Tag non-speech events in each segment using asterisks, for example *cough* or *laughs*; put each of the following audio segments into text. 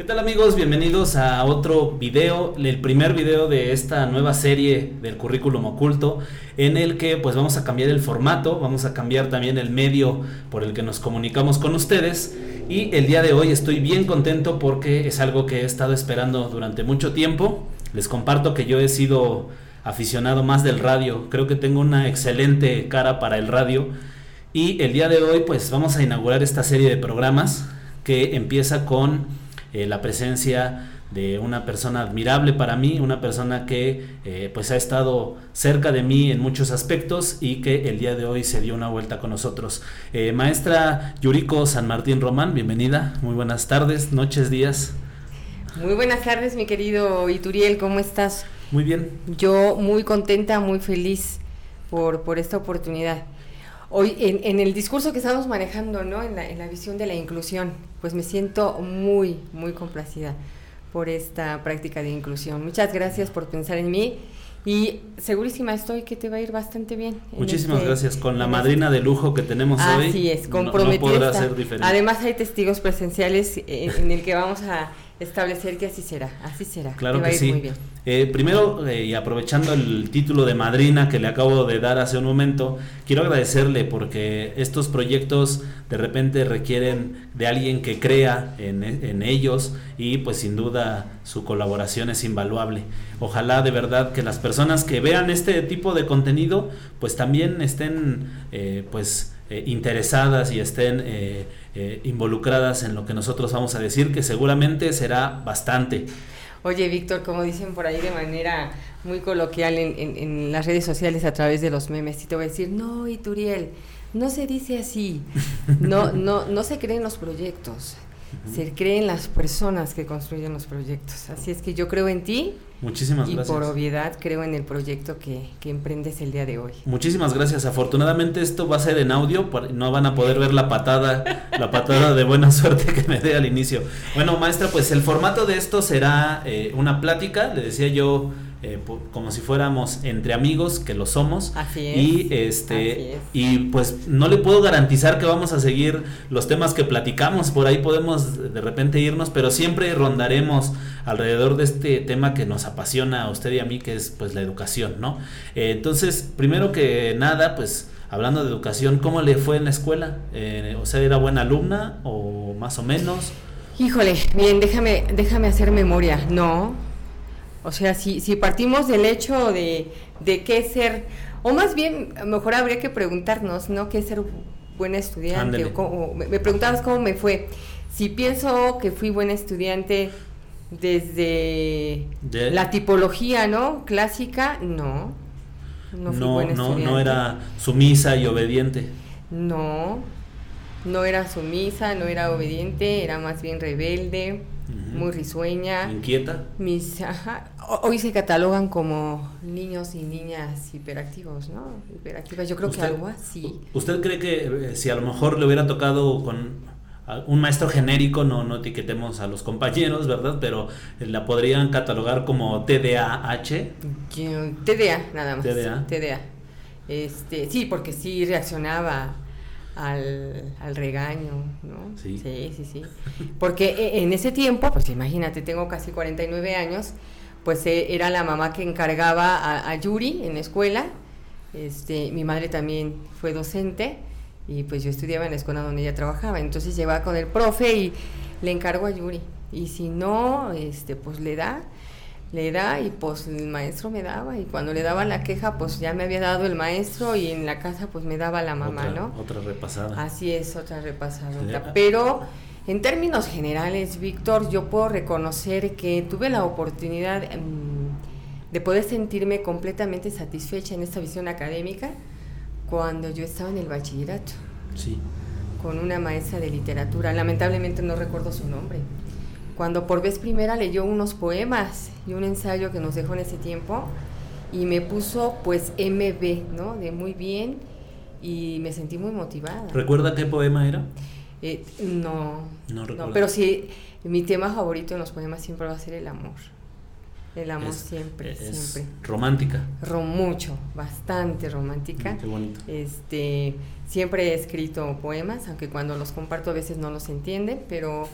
¿Qué tal amigos? Bienvenidos a otro video, el primer video de esta nueva serie del currículum oculto, en el que pues vamos a cambiar el formato, vamos a cambiar también el medio por el que nos comunicamos con ustedes y el día de hoy estoy bien contento porque es algo que he estado esperando durante mucho tiempo. Les comparto que yo he sido aficionado más del radio, creo que tengo una excelente cara para el radio y el día de hoy pues vamos a inaugurar esta serie de programas que empieza con eh, la presencia de una persona admirable para mí, una persona que eh, pues ha estado cerca de mí en muchos aspectos y que el día de hoy se dio una vuelta con nosotros. Eh, maestra Yuriko San Martín Román, bienvenida, muy buenas tardes, noches, días. Muy buenas tardes, mi querido Ituriel, ¿cómo estás? Muy bien. Yo muy contenta, muy feliz por, por esta oportunidad. Hoy, en, el discurso que estamos manejando, ¿no? En la, visión de la inclusión, pues me siento muy, muy complacida por esta práctica de inclusión. Muchas gracias por pensar en mí y segurísima estoy que te va a ir bastante bien. Muchísimas este gracias. Con la madrina de lujo que tenemos hoy. Así es, comprometida. Además hay testigos presenciales en, en el que vamos a establecer que así será, así será. Claro que sí. Eh, primero, eh, y aprovechando el título de madrina que le acabo de dar hace un momento, quiero agradecerle porque estos proyectos de repente requieren de alguien que crea en, en ellos y pues sin duda su colaboración es invaluable. Ojalá de verdad que las personas que vean este tipo de contenido pues también estén eh, pues interesadas y estén eh, involucradas en lo que nosotros vamos a decir, que seguramente será bastante. Oye, Víctor, como dicen por ahí de manera muy coloquial en, en, las redes sociales a través de los memes, y te voy a decir, no, Ituriel, no se dice así, no, no, no se creen los proyectos, se creen las personas que construyen los proyectos. Así es que yo creo en ti. Muchísimas y gracias. por obviedad creo en el proyecto que, que, emprendes el día de hoy. Muchísimas gracias. Afortunadamente esto va a ser en audio, no van a poder ver la patada, la patada de buena *laughs* suerte que me dé al inicio. Bueno, maestra, pues el formato de esto será eh, una plática, le decía yo eh, como si fuéramos entre amigos, que lo somos. Así es. Y, este, y pues no le puedo garantizar que vamos a seguir los temas que platicamos, por ahí podemos de repente irnos, pero siempre rondaremos alrededor de este tema que nos apasiona a usted y a mí, que es pues la educación, ¿no? Eh, entonces, primero que nada, pues hablando de educación, ¿cómo le fue en la escuela? Eh, o sea, ¿era buena alumna o más o menos? Híjole, bien, déjame, déjame hacer memoria. No, o sea, si, si partimos del hecho de, de qué ser, o más bien, mejor habría que preguntarnos, ¿no? ¿Qué ser buena estudiante? O me preguntabas cómo me fue. Si pienso que fui buena estudiante desde la tipología, ¿no? Clásica, no. No, fui buena no, no era sumisa y obediente. No, no era sumisa, no era obediente, era más bien rebelde muy risueña. ¿Inquieta? Mis, hoy se catalogan como niños y niñas hiperactivos, ¿no? Hiperactivas, yo creo que algo así. ¿Usted cree que eh, si a lo mejor le hubiera tocado con un maestro genérico, no, no etiquetemos a los compañeros, ¿verdad? Pero eh, la podrían catalogar como TDAH. TDA, nada más. TDA. TDA. Este, sí, porque sí reaccionaba al, al regaño, ¿no? Sí. sí. Sí, Porque e, en ese tiempo, pues imagínate, tengo casi 49 años, pues e, era la mamá que encargaba a, Yuri en la escuela. Este, mi madre también fue docente y pues yo estudiaba en la escuela donde ella trabajaba. Entonces llevaba con el profe y le encargo a Yuri. Y si no, este, pues le da le da y pues el maestro me daba y cuando le daba la queja pues ya me había dado el maestro y en la casa pues me daba la mamá, ¿no? Otra repasada. Así es, otra repasada. Pero en términos generales, Víctor, yo puedo reconocer que tuve la oportunidad mm, de poder sentirme completamente satisfecha en esta visión académica cuando yo estaba en el bachillerato. Sí. Con una maestra de literatura, lamentablemente no recuerdo su nombre cuando por vez primera leyó unos poemas y un ensayo que nos dejó en ese tiempo y me puso pues MB, ¿no? De muy bien y me sentí muy motivada. ¿Recuerda qué poema era? Eh, no, no, no, pero sí, mi tema favorito en los poemas siempre va a ser el amor. El amor siempre, siempre. Romántica. mucho, bastante romántica. qué bonito. Este, siempre he escrito poemas, aunque cuando los comparto a veces no los entienden, pero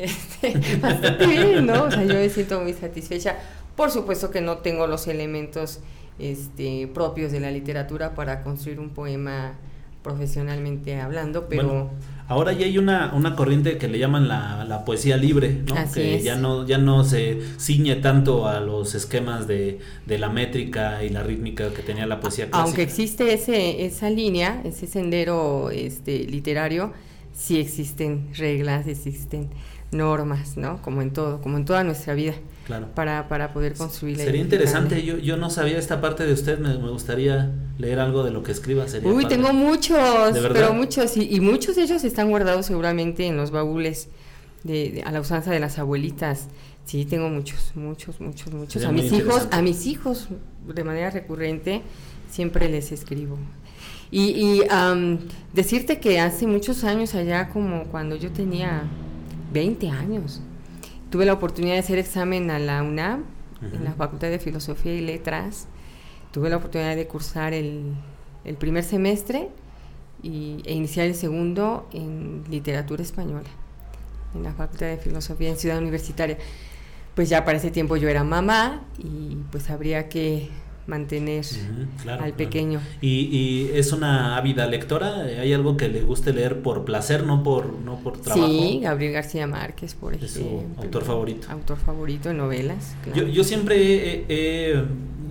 *laughs* Este, bastante bien, ¿no? O sea, yo me siento muy satisfecha. Por supuesto que no tengo los elementos este, propios de la literatura para construir un poema profesionalmente hablando, pero... ahora ya hay una, una corriente que le llaman la, la poesía libre, ¿no? que ya no ya no se ciñe tanto a los esquemas de, de, la métrica y la rítmica que tenía la poesía clásica. Aunque existe ese, esa línea, ese sendero este, literario, sí existen reglas, existen normas, ¿no? Como en todo, como en toda nuestra vida. Claro. Para, para poder construir Sería interesante, yo, yo no sabía esta parte de usted, me, gustaría leer algo de lo que escriba. Sería Uy, tengo muchos, pero muchos, y, y, muchos de ellos están guardados seguramente en los baúles de, a la usanza de las abuelitas. Sí, tengo muchos, muchos, muchos, muchos. a mis hijos, a mis hijos, de manera recurrente, siempre les escribo. Y, y decirte que hace muchos años allá, como cuando yo tenía 20 años. Tuve la oportunidad de hacer examen a la UNAM, en la Facultad de Filosofía y Letras. Tuve la oportunidad de cursar el, el primer semestre y, e iniciar el segundo en literatura española, en la Facultad de Filosofía en Ciudad Universitaria. Pues ya para ese tiempo yo era mamá y pues habría que mantener al pequeño. ¿Y, es una ávida lectora? ¿Hay algo que le guste leer por placer, no por, no por trabajo? Sí, Gabriel García Márquez, por ejemplo. Es su autor favorito. Autor favorito de novelas. Yo, yo, siempre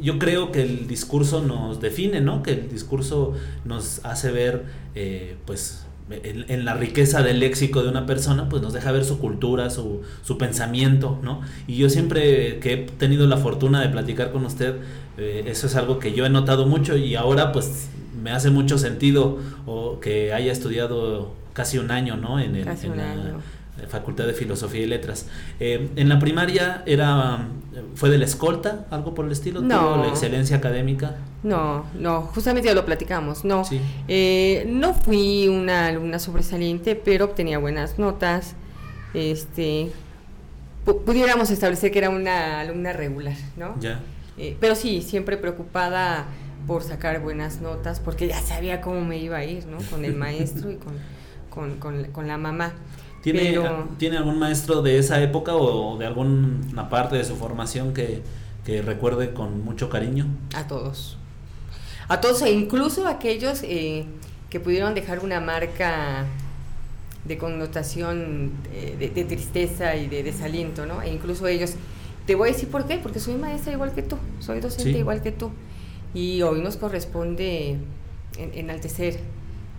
yo creo que el discurso nos define, ¿no? Que el discurso nos hace ver, eh, pues, en, la riqueza del léxico de una persona, pues nos deja ver su cultura, su, su pensamiento, ¿no? Y yo siempre que he tenido la fortuna de platicar con usted, eh, eso es algo que yo he notado mucho y ahora pues me hace mucho sentido o que haya estudiado casi un año, ¿no? En, el, en la Facultad de Filosofía y Letras. Eh, en la primaria era fue de la escolta, algo por el estilo, no. la excelencia académica. No, no, justamente ya lo platicamos, no. Eh, no fui una alumna sobresaliente, pero obtenía buenas notas. Este, pudiéramos establecer que era una alumna regular, ¿no? Ya. Eh, pero sí, siempre preocupada por sacar buenas notas, porque ya sabía cómo me iba a ir, ¿no? Con el maestro y con, *laughs* con, con, la mamá. ¿Tiene, ¿Tiene algún maestro de esa época o de alguna parte de su formación que, que recuerde con mucho cariño? A todos a todos e incluso aquellos eh, que pudieron dejar una marca de connotación eh, de, tristeza y de desaliento, ¿no? E incluso ellos, te voy a decir por qué, porque soy maestra igual que tú, soy docente igual que tú, y hoy nos corresponde enaltecer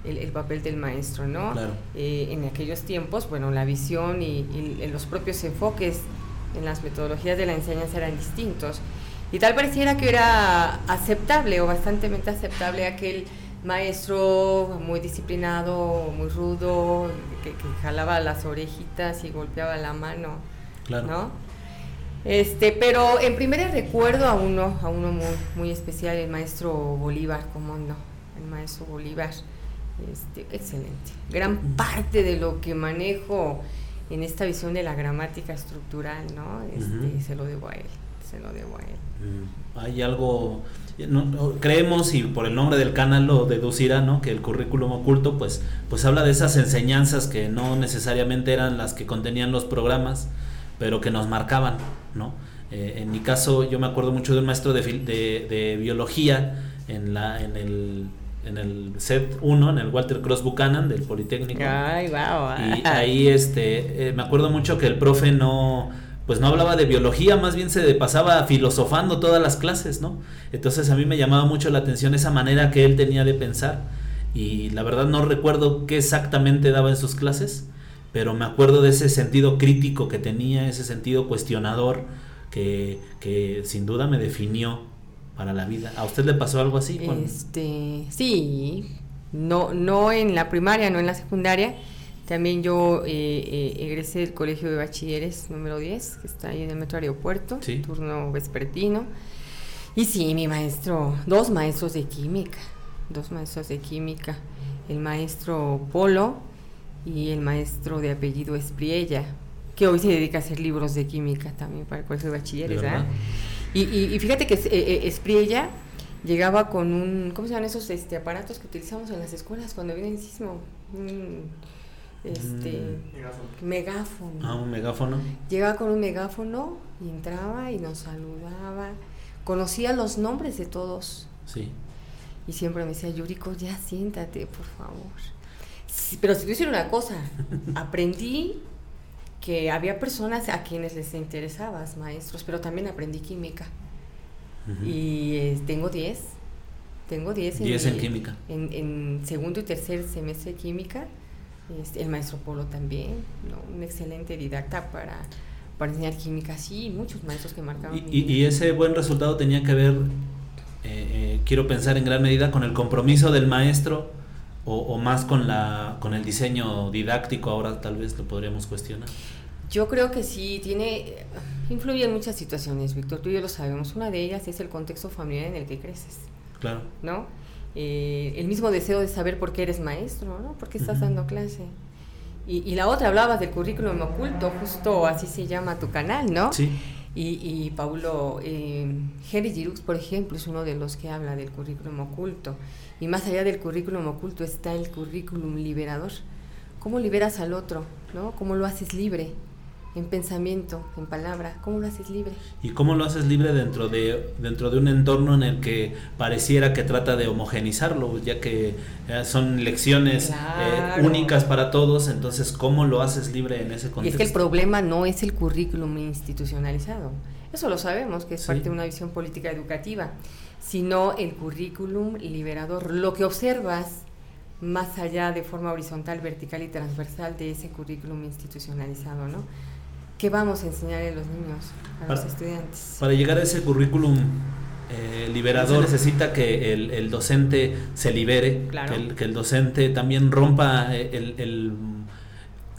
el, papel del maestro, ¿no? Eh, en aquellos tiempos, bueno, la visión y, y los propios enfoques en las metodologías de la enseñanza eran distintos. Y tal pareciera que era aceptable o bastante aceptable aquel maestro muy disciplinado, muy rudo, que, jalaba las orejitas y golpeaba la mano, claro. ¿no? Este, pero en primera recuerdo a uno, a uno muy, muy especial, el maestro Bolívar, ¿cómo no? El maestro Bolívar, este, excelente. Gran parte de lo que manejo en esta visión de la gramática estructural, ¿no? Este, se lo debo a él se lo debo a él. Mm, hay algo, creemos y por el nombre del canal lo deducirá, ¿no? Que el currículum oculto pues, pues habla de esas enseñanzas que no necesariamente eran las que contenían los programas, pero que nos marcaban, ¿no? Eh, en mi caso yo me acuerdo mucho de un maestro de, de, biología en, la, en el en el set 1, en el Walter Cross Buchanan del Politécnico. Ay, wow. Y ahí este, eh, me acuerdo mucho que el profe no, pues no hablaba de biología, más bien se pasaba filosofando todas las clases, ¿no? Entonces a mí me llamaba mucho la atención esa manera que él tenía de pensar y la verdad no recuerdo qué exactamente daba en sus clases, pero me acuerdo de ese sentido crítico que tenía, ese sentido cuestionador que, que sin duda me definió para la vida. ¿A usted le pasó algo así? Este, sí, no, no en la primaria, no en la secundaria, también yo eh, eh, egresé del Colegio de Bachilleres número 10, que está ahí en el Metro Aeropuerto, turno vespertino. Y sí, mi maestro, dos maestros de química, dos maestros de química, el maestro Polo y el maestro de apellido Espriella, que hoy se dedica a hacer libros de química también para el Colegio de Bachilleres. ¿verdad? Y, y, fíjate que eh, Espriella llegaba con un, ¿cómo se llaman esos este, aparatos que utilizamos en las escuelas cuando viene el sismo? Este Megáfono. megáfono. Ah, un megáfono. Llegaba con un megáfono y entraba y nos saludaba. Conocía los nombres de todos Sí. y siempre me decía, Yuriko, ya siéntate, por favor. Sí, pero si te decir una cosa, *laughs* aprendí que había personas a quienes les interesabas, maestros, pero también aprendí química. Y eh, tengo 10. Tengo 10 en, 10 en mi- química. En, en segundo y tercer semestre de química. Este, el maestro Polo también, ¿no? un excelente didacta para, para enseñar química. Sí, muchos maestros que marcaron. Y ese buen resultado tenía que ver, eh, eh, quiero pensar en gran medida, con el compromiso del maestro o, o más con, la, con el diseño didáctico, ahora tal vez lo podríamos cuestionar. Yo creo que sí, tiene, influye en muchas situaciones, Víctor, tú y yo lo sabemos. Una de ellas es el contexto familiar en el que creces, Claro. ¿no? Eh, el mismo deseo de saber por qué eres maestro, ¿no? ¿Por qué estás dando clase? Y, y la otra, hablabas del currículum oculto, justo así se llama tu canal, ¿no? Sí. Y, y Paulo, eh, Henry Giroux, por ejemplo, es uno de los que habla del currículum oculto. Y más allá del currículum oculto está el currículum liberador. ¿Cómo liberas al otro? ¿no? ¿Cómo lo haces libre? En pensamiento, en palabra, ¿cómo lo haces libre? ¿Y cómo lo haces libre dentro de, dentro de un entorno en el que pareciera que trata de homogenizarlo, ya que eh, son lecciones eh, únicas para todos, entonces ¿cómo lo haces libre en ese Y es contexto? que el problema no es el currículum institucionalizado. Eso lo sabemos, que es Sí. parte de una visión política educativa, sino el currículum liberador. Lo que observas más allá de forma horizontal, vertical y transversal de ese currículum institucionalizado, ¿no? ¿Qué vamos a enseñar a los niños, a Para- los estudiantes? Para llegar a ese currículum eh, liberador se necesita que el, el docente se libere, Claro. que, el, que el docente también rompa eh, el, el,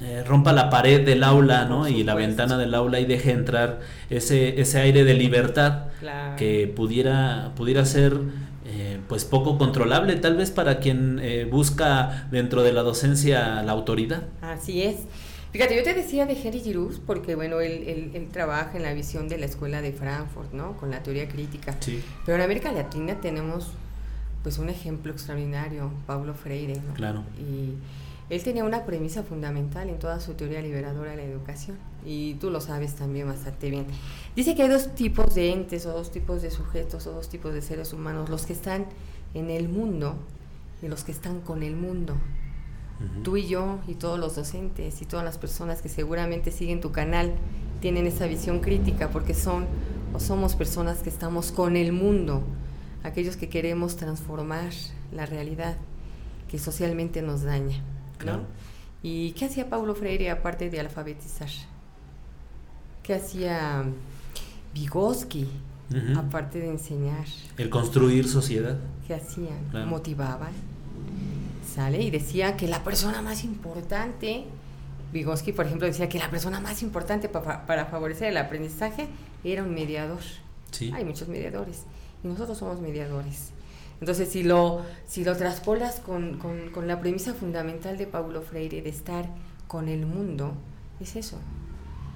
eh, rompa la pared del aula ¿no? Y la ventana del aula y deje entrar ese, ese aire de libertad Claro. que pudiera, pudiera ser eh, pues poco controlable tal vez para quien eh, busca dentro de la docencia la autoridad. Así es. Fíjate, yo te decía de Henry Giroux porque, bueno, él, él- él trabaja en la visión de la escuela de Frankfurt, ¿no? Con la teoría crítica. Sí, Pero en América Latina tenemos, pues, un ejemplo extraordinario, Paulo Freire, ¿no? claro. Y él tenía una premisa fundamental en toda su teoría liberadora de la educación. Y tú lo sabes también bastante bien. Dice que hay dos tipos de entes, o dos tipos de sujetos, o dos tipos de seres humanos. Los que están en el mundo y los que están con el mundo Tú y yo y todos los docentes y todas las personas que seguramente siguen tu canal tienen esa visión crítica porque son o somos personas que estamos con el mundo, aquellos que queremos transformar la realidad que socialmente nos daña, ¿no? Claro. ¿Y qué hacía Paulo Freire aparte de alfabetizar? ¿Qué hacía Vygotsky aparte de enseñar? El construir sociedad. ¿Qué hacían? Claro. Motivaban. ¿Sale? Y decía que la persona más importante, Vygotsky, por ejemplo, decía que la persona más importante pa- pa- para favorecer el aprendizaje era un mediador. Sí. Hay muchos mediadores y nosotros somos mediadores. Entonces, si lo, si lo traspolas con, con- con la premisa fundamental de Paulo Freire de estar con el mundo, es eso,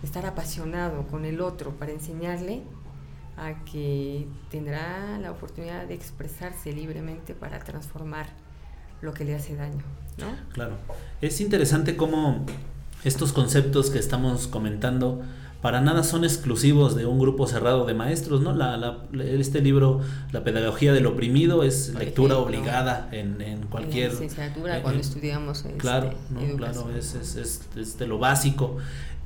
estar apasionado con el otro para enseñarle a que tendrá la oportunidad de expresarse libremente para transformar lo que le hace daño, ¿no? Claro. Es interesante cómo estos conceptos que estamos comentando para nada son exclusivos de un grupo cerrado de maestros, ¿no? La, la- este libro, La pedagogía del oprimido, es Por lectura ejemplo, obligada en, en cualquier... en la licenciatura cuando estudiamos este, Claro, no, claro, es, es, es- es de lo básico.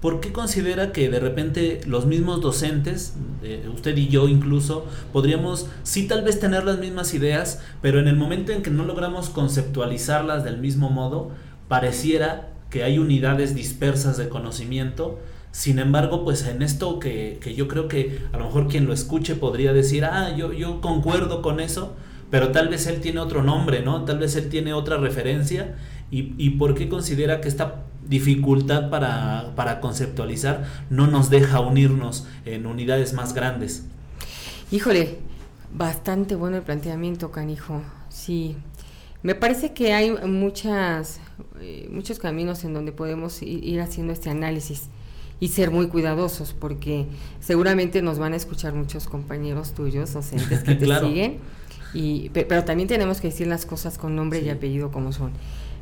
¿Por qué considera que de repente los mismos docentes, eh, usted y yo incluso, podríamos sí tal vez tener las mismas ideas, pero en el momento en que no logramos conceptualizarlas del mismo modo, pareciera que hay unidades dispersas de conocimiento? Sin embargo, pues en esto que, que yo creo que a lo mejor quien lo escuche podría decir, ah, yo, yo concuerdo con eso, pero tal vez él tiene otro nombre, ¿no? Tal vez él tiene otra referencia. ¿Y, y por qué considera que esta dificultad para, para conceptualizar no nos deja unirnos en unidades más grandes? Híjole, bastante bueno el planteamiento, canijo. Sí, me parece que hay muchas, eh, muchos caminos en donde podemos ir haciendo este análisis y ser muy cuidadosos, porque seguramente nos van a escuchar muchos compañeros tuyos, docentes que *laughs* te Claro. siguen, y, pe- pero también tenemos que decir las cosas con nombre Sí. y apellido como son.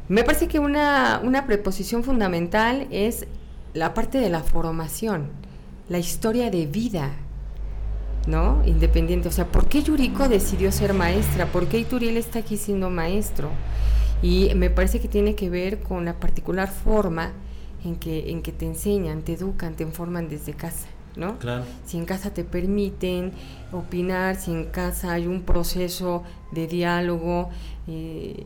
Me parece que una, una preposición fundamental es la parte de la formación, la historia de vida, ¿no? Independiente. O sea, ¿por qué Yuriko decidió ser maestra? ¿Por qué Ituriel está aquí siendo maestro? Y me parece que tiene que ver con la particular forma en que, en que te enseñan, te educan, te informan desde casa. ¿no? Claro. Si en casa te permiten opinar, si en casa hay un proceso de diálogo, eh,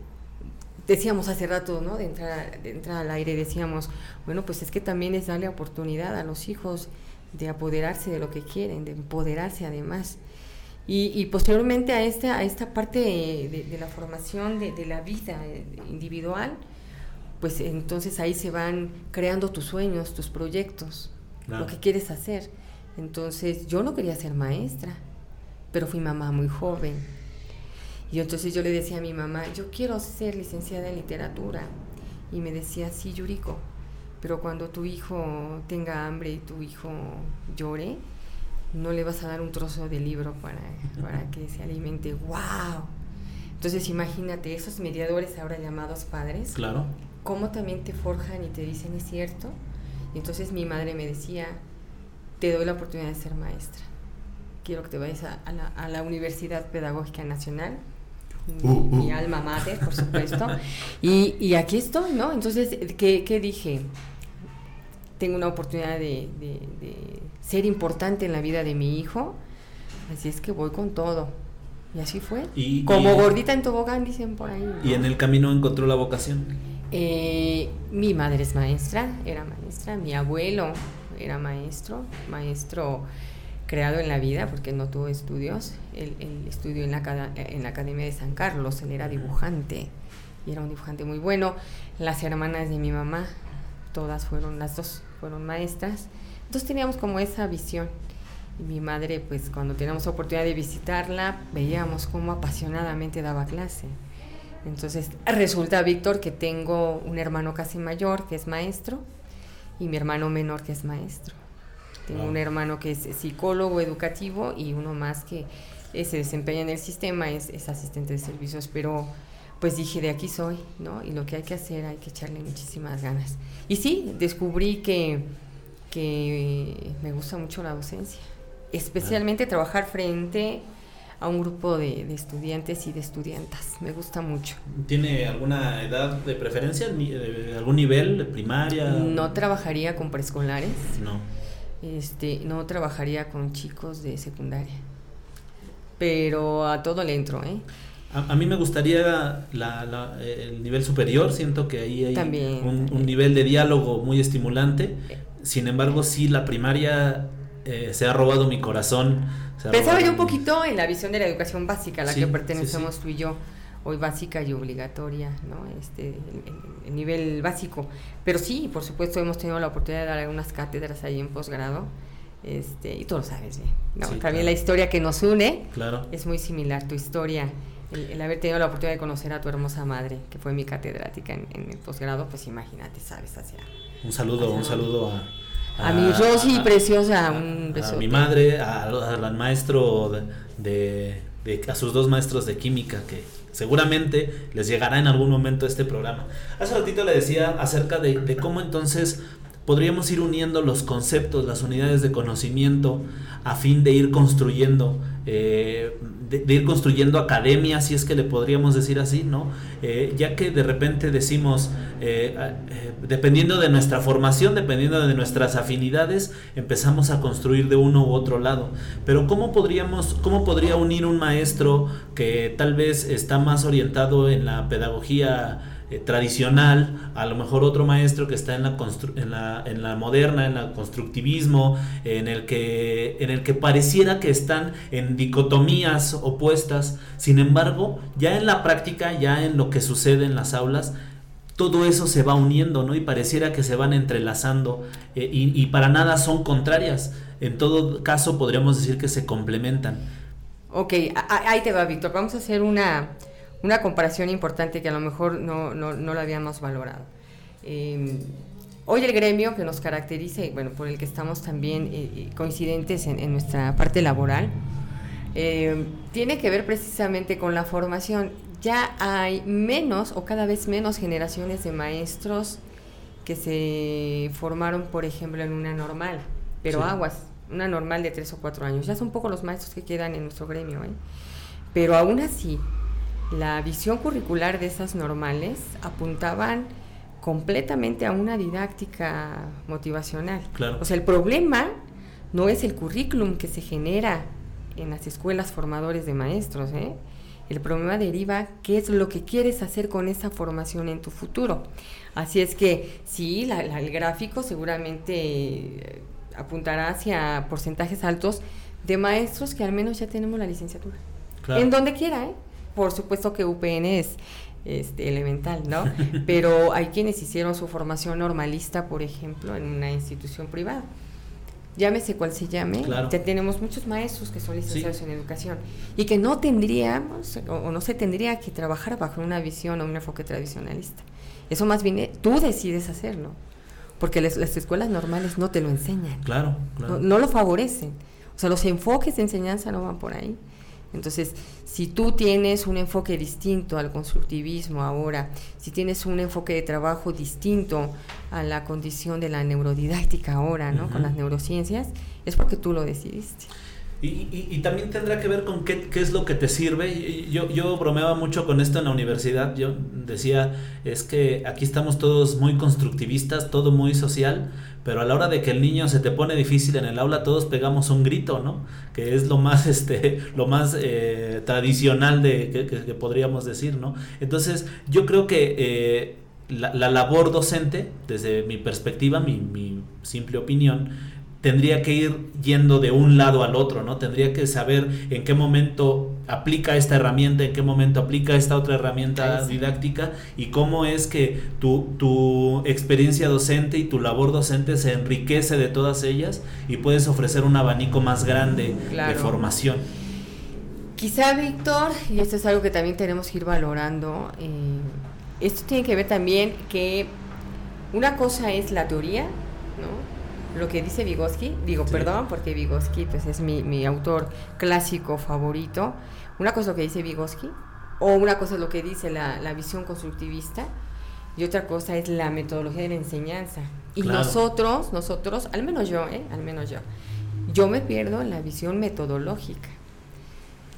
decíamos hace rato, ¿no? De entrar, de entrar al aire, decíamos, bueno, pues es que también es darle oportunidad a los hijos de apoderarse de lo que quieren, de empoderarse además. Y, posteriormente a esta, a esta parte de, la formación de, de, la vida individual, pues entonces ahí se van creando tus sueños, tus proyectos, lo que quieres hacer. Entonces yo no quería ser maestra, pero fui mamá muy joven. Y entonces yo le decía a mi mamá, yo quiero ser licenciada en literatura. Y me decía, sí, Yuriko, pero cuando tu hijo tenga hambre y tu hijo llore, no le vas a dar un trozo de libro para, para que se alimente. ¡Wow! Entonces imagínate, esos mediadores ahora llamados padres, claro. cómo también te forjan y te dicen, es cierto. Y entonces mi madre me decía, te doy la oportunidad de ser maestra. Quiero que te vayas a, la, a la, Universidad Pedagógica Nacional, mi, uh, uh. alma mater, por supuesto. *laughs* y, y, aquí estoy, ¿no? Entonces, ¿qué, qué dije? Tengo una oportunidad de, de, de, ser importante en la vida de mi hijo, así es que voy con todo. Y así fue. Y, Como gordita en tobogán, dicen por ahí. ¿Y en el camino encontró la vocación? Eh, mi madre es maestra, era maestra, mi abuelo era maestro, maestro creado en la vida porque no tuvo estudios. Él, estudió en la, en la Academia de San Carlos, él era dibujante y era un dibujante muy bueno. Las hermanas de mi mamá, todas fueron, las dos fueron maestras. Entonces teníamos como esa visión. Y mi madre, pues cuando teníamos oportunidad de visitarla, veíamos cómo apasionadamente daba clase. Entonces resulta, Víctor, que tengo un hermano casi mayor que es maestro y mi hermano menor que es maestro. Tengo un hermano que es psicólogo educativo y uno más que eh, se desempeña en el sistema, es, es, asistente de servicios, pero pues dije, de aquí soy, ¿no? Y lo que hay que hacer, hay que echarle muchísimas ganas. Y sí, descubrí que, que me gusta mucho la docencia, especialmente trabajar frente a un grupo de, estudiantes y de estudiantas. Me gusta mucho. ¿Tiene alguna edad de preferencia? ¿Algún nivel de primaria? No trabajaría con preescolares. No. Este, no trabajaría con chicos de secundaria. Pero a todo le entro, ¿eh? A, mí me gustaría la, el nivel superior, siento que ahí hay un, nivel de diálogo muy estimulante. Sin embargo, sí, la primaria eh, se ha robado mi corazón Pensaba yo un poquito en la visión de la educación básica a la que pertenecemos tú y yo, hoy básica y obligatoria, ¿no? Este, el, nivel básico. Pero sí, por supuesto, hemos tenido la oportunidad de dar algunas cátedras ahí en posgrado. Este, y tú lo sabes bien. ¿no? También la historia que nos une claro. es muy similar. Tu historia, el, haber tenido la oportunidad de conocer a tu hermosa madre, que fue mi catedrática en, el posgrado, pues imagínate, sabes, hacia. Un saludo, un saludo a, a, mi Rosy preciosa, un beso. A mi madre, al maestro de, de, a sus dos maestros de química que seguramente les llegará en algún momento este programa. Hace ratito le decía acerca de, de cómo entonces podríamos ir uniendo los conceptos, las unidades de conocimiento a fin de ir construyendo eh, de, ir construyendo academias, si es que le podríamos decir así, ¿no? Eh, ya que de repente decimos, eh, dependiendo de nuestra formación, dependiendo de nuestras afinidades, empezamos a construir de uno u otro lado. Pero ¿cómo podríamos, cómo podría unir un maestro que tal vez está más orientado en la pedagogía eh, tradicional, a lo mejor otro maestro que está en la, en la, en la moderna, en el constructivismo, en el, que, en el que pareciera que están en dicotomías opuestas, sin embargo, ya en la práctica, ya en lo que sucede en las aulas, todo eso se va uniendo, ¿no? Y pareciera que se van entrelazando eh, y, y para nada son contrarias. En todo caso, podríamos decir que se complementan. Ok, ahí te va, Víctor. Vamos a hacer una, una comparación importante que a lo mejor no, no, no la habíamos valorado. Em, hoy el gremio que nos caracteriza y bueno, por el que estamos también eh, eh, coincidentes en, nuestra parte laboral, em, tiene que ver precisamente con la formación. ya hay menos o cada vez menos generaciones de maestros que se formaron, por ejemplo, en una normal, pero aguas, una normal de tres o cuatro años. Ya son pocos los maestros que quedan en nuestro gremio, ¿eh? pero aún así, la visión curricular de esas normales apuntaban completamente a una didáctica motivacional. O sea, el problema no es el currículum que se genera en las escuelas formadores de maestros, ¿eh? El problema deriva qué es lo que quieres hacer con esa formación en tu futuro. Así es que sí, el gráfico seguramente eh, apuntará hacia porcentajes altos de maestros que al menos ya tenemos la licenciatura. En donde quiera, ¿eh? Por supuesto que UPN es este, elemental, ¿no? *laughs* Pero hay quienes hicieron su formación normalista, por ejemplo, en una institución privada llámese cual se llame, ya tenemos muchos maestros que son licenciados en educación y que no tendríamos o, no se tendría que trabajar bajo una visión o un enfoque tradicionalista. Eso más bien eh, tú decides hacerlo, porque las, escuelas normales no te lo enseñan. Claro, claro. no lo favorecen. O sea, los enfoques de enseñanza no van por ahí. Entonces, si tú tienes un enfoque distinto al constructivismo ahora, si tienes un enfoque de trabajo distinto a la condición de la neurodidáctica ahora, ¿no? Con las neurociencias, es porque tú lo decidiste. Y, también tendrá que ver con qué, es lo que te sirve. Yo, yo bromeaba mucho con esto en la universidad. Yo decía, es que aquí estamos todos muy constructivistas, todo muy social, pero a la hora de que el niño se te pone difícil en el aula, todos pegamos un grito, ¿no? Que es lo más, *laughs* este, lo más eh, tradicional de, que, podríamos decir, ¿no? Entonces, yo creo que... Eh, la, labor docente, desde mi perspectiva, mi, mi simple opinión, tendría que ir yendo de un lado al otro, ¿no? Tendría que saber en qué momento aplica esta herramienta, en qué momento aplica esta otra herramienta didáctica y cómo es que tu, tu experiencia docente y tu labor docente se enriquece de todas ellas y puedes ofrecer un abanico más grande de formación. Quizá, Víctor, y esto es algo que también tenemos que ir valorando, eh, esto tiene que ver también que una cosa es la teoría, ¿no? Lo que dice Vygotsky, digo, perdón, porque Vygotsky pues, es mi, mi, autor clásico favorito. Una cosa es lo que dice Vygotsky, o una cosa es lo que dice la, la visión constructivista, y otra cosa es la metodología de la enseñanza. Y nosotros, nosotros, al menos yo, ¿eh? al menos yo, yo me pierdo en la visión metodológica.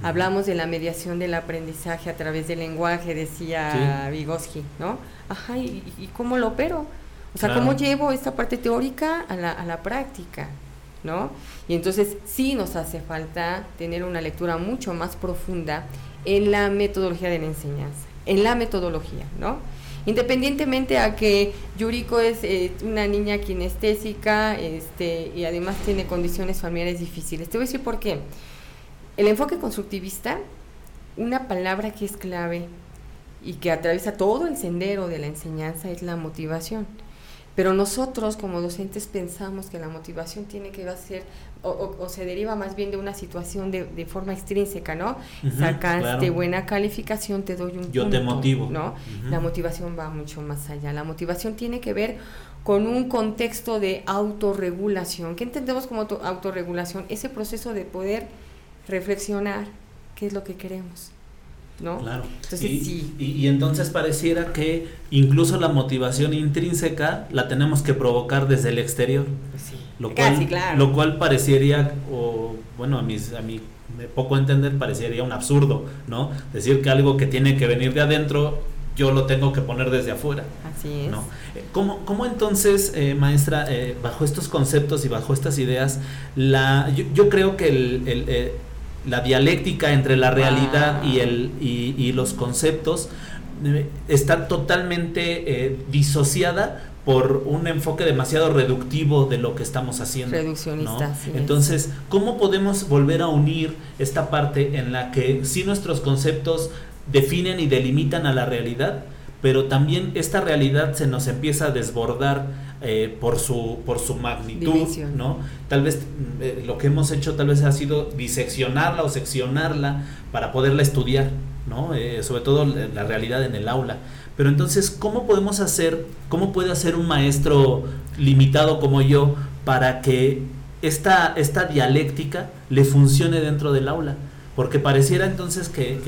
Hablamos de la mediación del aprendizaje a través del lenguaje, decía Vygotsky, ¿no? Ajá, ¿y, ¿y, cómo lo opero? O sea, ¿cómo llevo esta parte teórica a la, a la práctica? ¿No? Y entonces sí nos hace falta tener una lectura mucho más profunda en la metodología de la enseñanza, en la metodología, ¿no? Independientemente a que Yuriko es eh, una niña kinestésica este, y además tiene condiciones familiares difíciles. Te voy a decir por qué. El enfoque constructivista, una palabra que es clave y que atraviesa todo el sendero de la enseñanza es la motivación. Pero nosotros como docentes pensamos que la motivación tiene que ser o, se deriva más bien de una situación de, de forma extrínseca, ¿no? Sacaste buena calificación, te doy un Yo te motivo. ¿no? La motivación va mucho más allá. La motivación tiene que ver con un contexto de autorregulación. ¿Qué entendemos como autorregulación? Ese proceso de poder reflexionar qué es lo que queremos ¿no? Claro. Entonces, y, sí. y, entonces pareciera que incluso la motivación intrínseca la tenemos que provocar desde el exterior. Pues sí. Lo cual, lo cual parecería, o bueno, a, mis, a mí de poco entender parecería un absurdo, ¿no? Decir que algo que tiene que venir de adentro, yo lo tengo que poner desde afuera. Así es. ¿no? ¿Cómo, cómo entonces, eh, maestra, eh, bajo estos conceptos y bajo estas ideas, la, yo, yo creo que el, el eh, la dialéctica entre la realidad y, el, y, los conceptos eh, está totalmente eh, disociada por un enfoque demasiado reductivo de lo que estamos haciendo. Reduccionista. Entonces, ¿cómo podemos volver a unir esta parte en la que sí nuestros conceptos definen y delimitan a la realidad, pero también esta realidad se nos empieza a desbordar eh, por su por su magnitud, ¿no? Tal vez eh, lo que hemos hecho tal vez ha sido diseccionarla o seccionarla para poderla estudiar, ¿no? Eh, sobre todo la realidad en el aula. Pero entonces, ¿cómo podemos hacer, cómo puede hacer un maestro limitado como yo para que esta, esta dialéctica le funcione dentro del aula? Porque pareciera entonces que,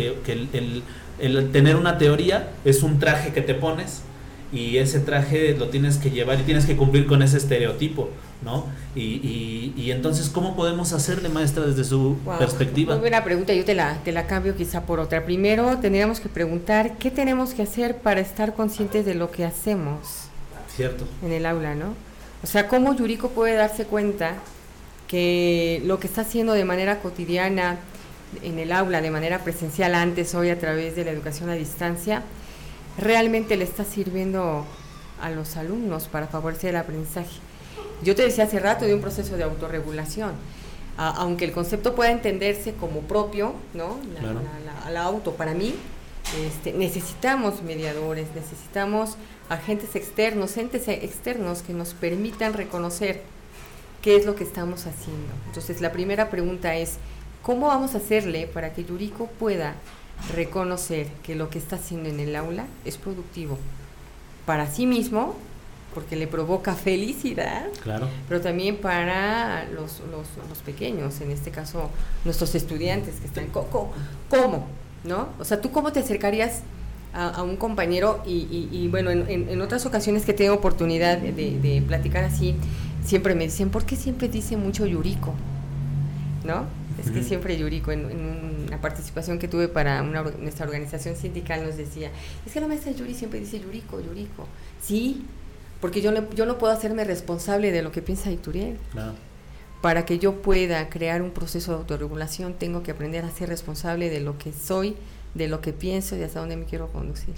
el, tener una teoría es un traje que te pones y ese traje lo tienes que llevar y tienes que cumplir con ese estereotipo, ¿no? Y, y, entonces, ¿cómo podemos hacerle, maestra, desde su perspectiva? Muy buena pregunta, yo te la, te la cambio quizá por otra. Primero, tendríamos que preguntar, ¿qué tenemos que hacer para estar conscientes de lo que hacemos? Cierto. En el aula, ¿no? O sea, ¿cómo Yuriko puede darse cuenta que lo que está haciendo de manera cotidiana en el aula, de manera presencial antes, hoy a través de la educación a distancia, realmente le está sirviendo a los alumnos para favorecer el aprendizaje. Yo te decía hace rato de un proceso de autorregulación. aunque el concepto pueda entenderse como propio, ¿no? La, auto, para mí, este, necesitamos mediadores, necesitamos agentes externos, entes externos que nos permitan reconocer qué es lo que estamos haciendo. Entonces, la primera pregunta es, ¿cómo vamos a hacerle para que Yuriko pueda reconocer que lo que está haciendo en el aula es productivo para sí mismo, porque le provoca *laughs* felicidad, claro. pero también para los, los, pequeños, en este caso nuestros estudiantes que están... ¿Cómo? ¿No? O sea, ¿tú cómo te acercarías a, un compañero y, bueno, en, otras ocasiones que tengo oportunidad de platicar así, siempre me dicen, ¿por qué siempre dice mucho Yuriko? ¿No? Es que siempre Yuriko, en, una participación que tuve para nuestra organización sindical, nos decía, es que la maestra Yuri siempre dice Yuriko, Yuriko. Sí, porque yo, yo no puedo hacerme responsable de lo que piensa Ituriel. Para que yo pueda crear un proceso de autorregulación, tengo que aprender a ser responsable de lo que soy, de lo que pienso y hasta dónde me quiero conducir.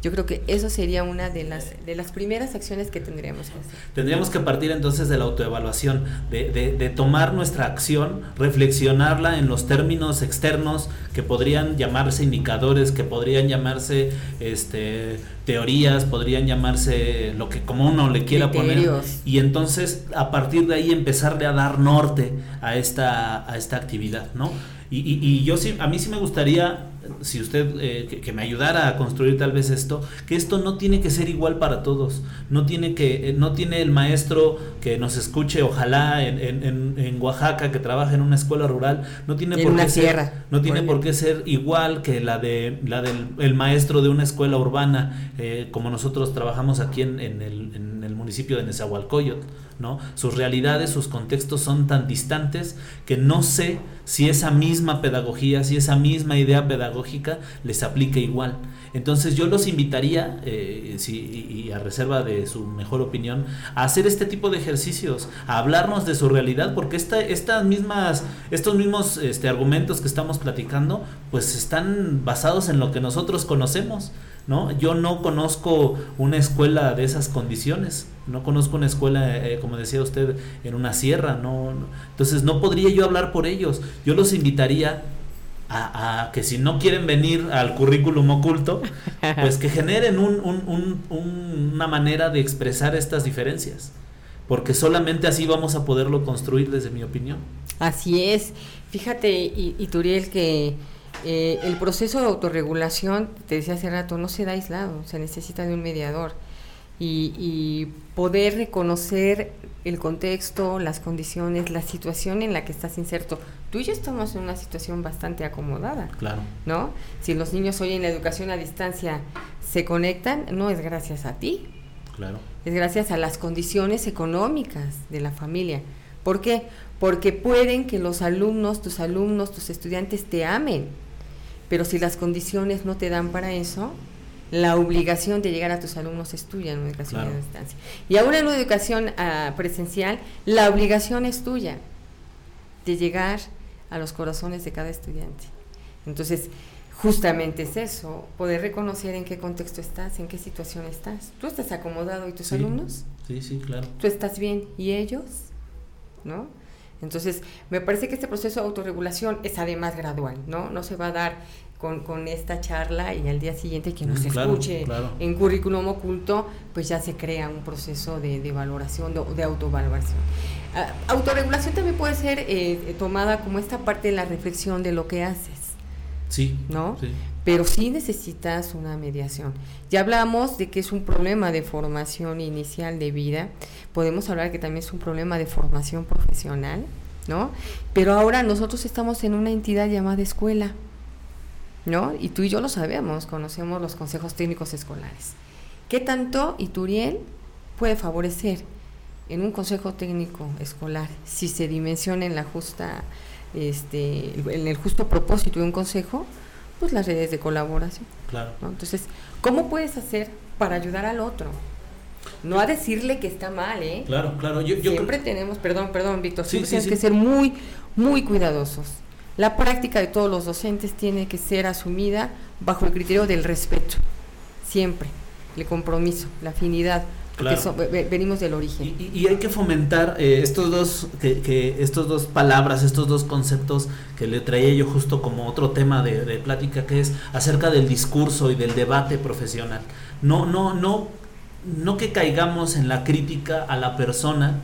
Yo creo que eso sería una de las, de las primeras acciones que tendríamos que hacer. Tendríamos que partir entonces de la autoevaluación, de, de, tomar nuestra acción, reflexionarla en los términos externos que podrían llamarse indicadores, que podrían llamarse este, teorías, podrían llamarse lo que como uno le quiera poner. Y entonces a partir de ahí empezarle a dar norte a esta, a esta actividad, ¿no? Y, y, y yo sí, a mí sí me gustaría si usted eh, que, me ayudara a construir tal vez esto, que esto no tiene que ser igual para todos, no tiene que, eh, no tiene el maestro que nos escuche, ojalá en, en, en Oaxaca, que trabaja en una escuela rural, no tiene por qué ser, no tiene por qué ser igual que la de la del el maestro de una escuela urbana, eh, como nosotros trabajamos aquí en, en, el, en el municipio de Nezahualcóyotl. Sus realidades, sus contextos son tan distantes que no sé si esa misma pedagogía, si esa misma idea pedagógica les aplica igual. Entonces yo los invitaría, eh, y a reserva de su mejor opinión, a hacer este tipo de ejercicios, a hablarnos de su realidad, porque esta, estas mismas, estos mismos este, argumentos que estamos platicando, pues están basados en lo que nosotros conocemos. ¿no? Yo no conozco una escuela de esas condiciones, no conozco una escuela, eh, como decía usted, en una sierra, no, entonces no podría yo hablar por ellos. Yo los invitaría a, que si no quieren venir al currículum oculto, pues que generen una manera de expresar estas diferencias, porque solamente así vamos a poderlo construir desde mi opinión. Así es. Fíjate, Ituriel, que eh, el proceso de autorregulación, te decía hace rato, no se da aislado, se necesita de un mediador. Y, poder reconocer el contexto, las condiciones, la situación en la que estás inserto. Tú y yo estamos en una situación bastante acomodada. Claro. ¿No? Si los niños hoy en la educación a distancia se conectan, no es gracias a ti. Claro. Es gracias a las condiciones económicas de la familia. ¿Por qué? Porque pueden que los alumnos, tus alumnos, tus estudiantes te amen pero si las condiciones no te dan para eso, la obligación de llegar a tus alumnos es tuya en una educación a distancia. Y ahora en una educación ah, presencial, la obligación es tuya de llegar a los corazones de cada estudiante. Entonces, justamente es eso, poder reconocer en qué contexto estás, en qué situación estás. ¿Tú estás acomodado y tus alumnos? Sí, sí, claro. ¿Tú estás bien y ellos? ¿No? Entonces, me parece que este proceso de autorregulación es además gradual, ¿no? No se va a dar con, con esta charla y al día siguiente que nos mm, escuche en currículum oculto, pues ya se crea un proceso de, de valoración, de, de autovaloración. Ah, autorregulación también puede ser eh, tomada como esta parte de la reflexión de lo que haces. Sí. ¿No? Pero sí necesitas una mediación. Ya hablamos de que es un problema de formación inicial de vida. Podemos hablar que también es un problema de formación profesional. ¿no? Pero ahora nosotros estamos en una entidad llamada escuela, ¿no? Y tú y yo lo sabemos, conocemos los consejos técnicos escolares. ¿Qué tanto Ituriel puede favorecer en un consejo técnico escolar si se dimensiona en la justa, este, en el justo propósito de un consejo? Pues las redes de colaboración. Claro. Entonces, ¿cómo puedes hacer para ayudar al otro? No a decirle que está mal, ¿eh? Claro, claro. Yo, siempre tenemos, perdón, perdón, Víctor, siempre tienes que ser muy, muy cuidadosos. La práctica de todos los docentes tiene que ser asumida bajo el criterio del respeto, siempre, el compromiso, la afinidad, venimos del origen. Y, hay que fomentar eh, estos dos, que, que, estos dos palabras, estos dos conceptos que le traía yo justo como otro tema de, de, plática, que es acerca del discurso y del debate profesional. No, no, no, no que caigamos en la crítica a la persona,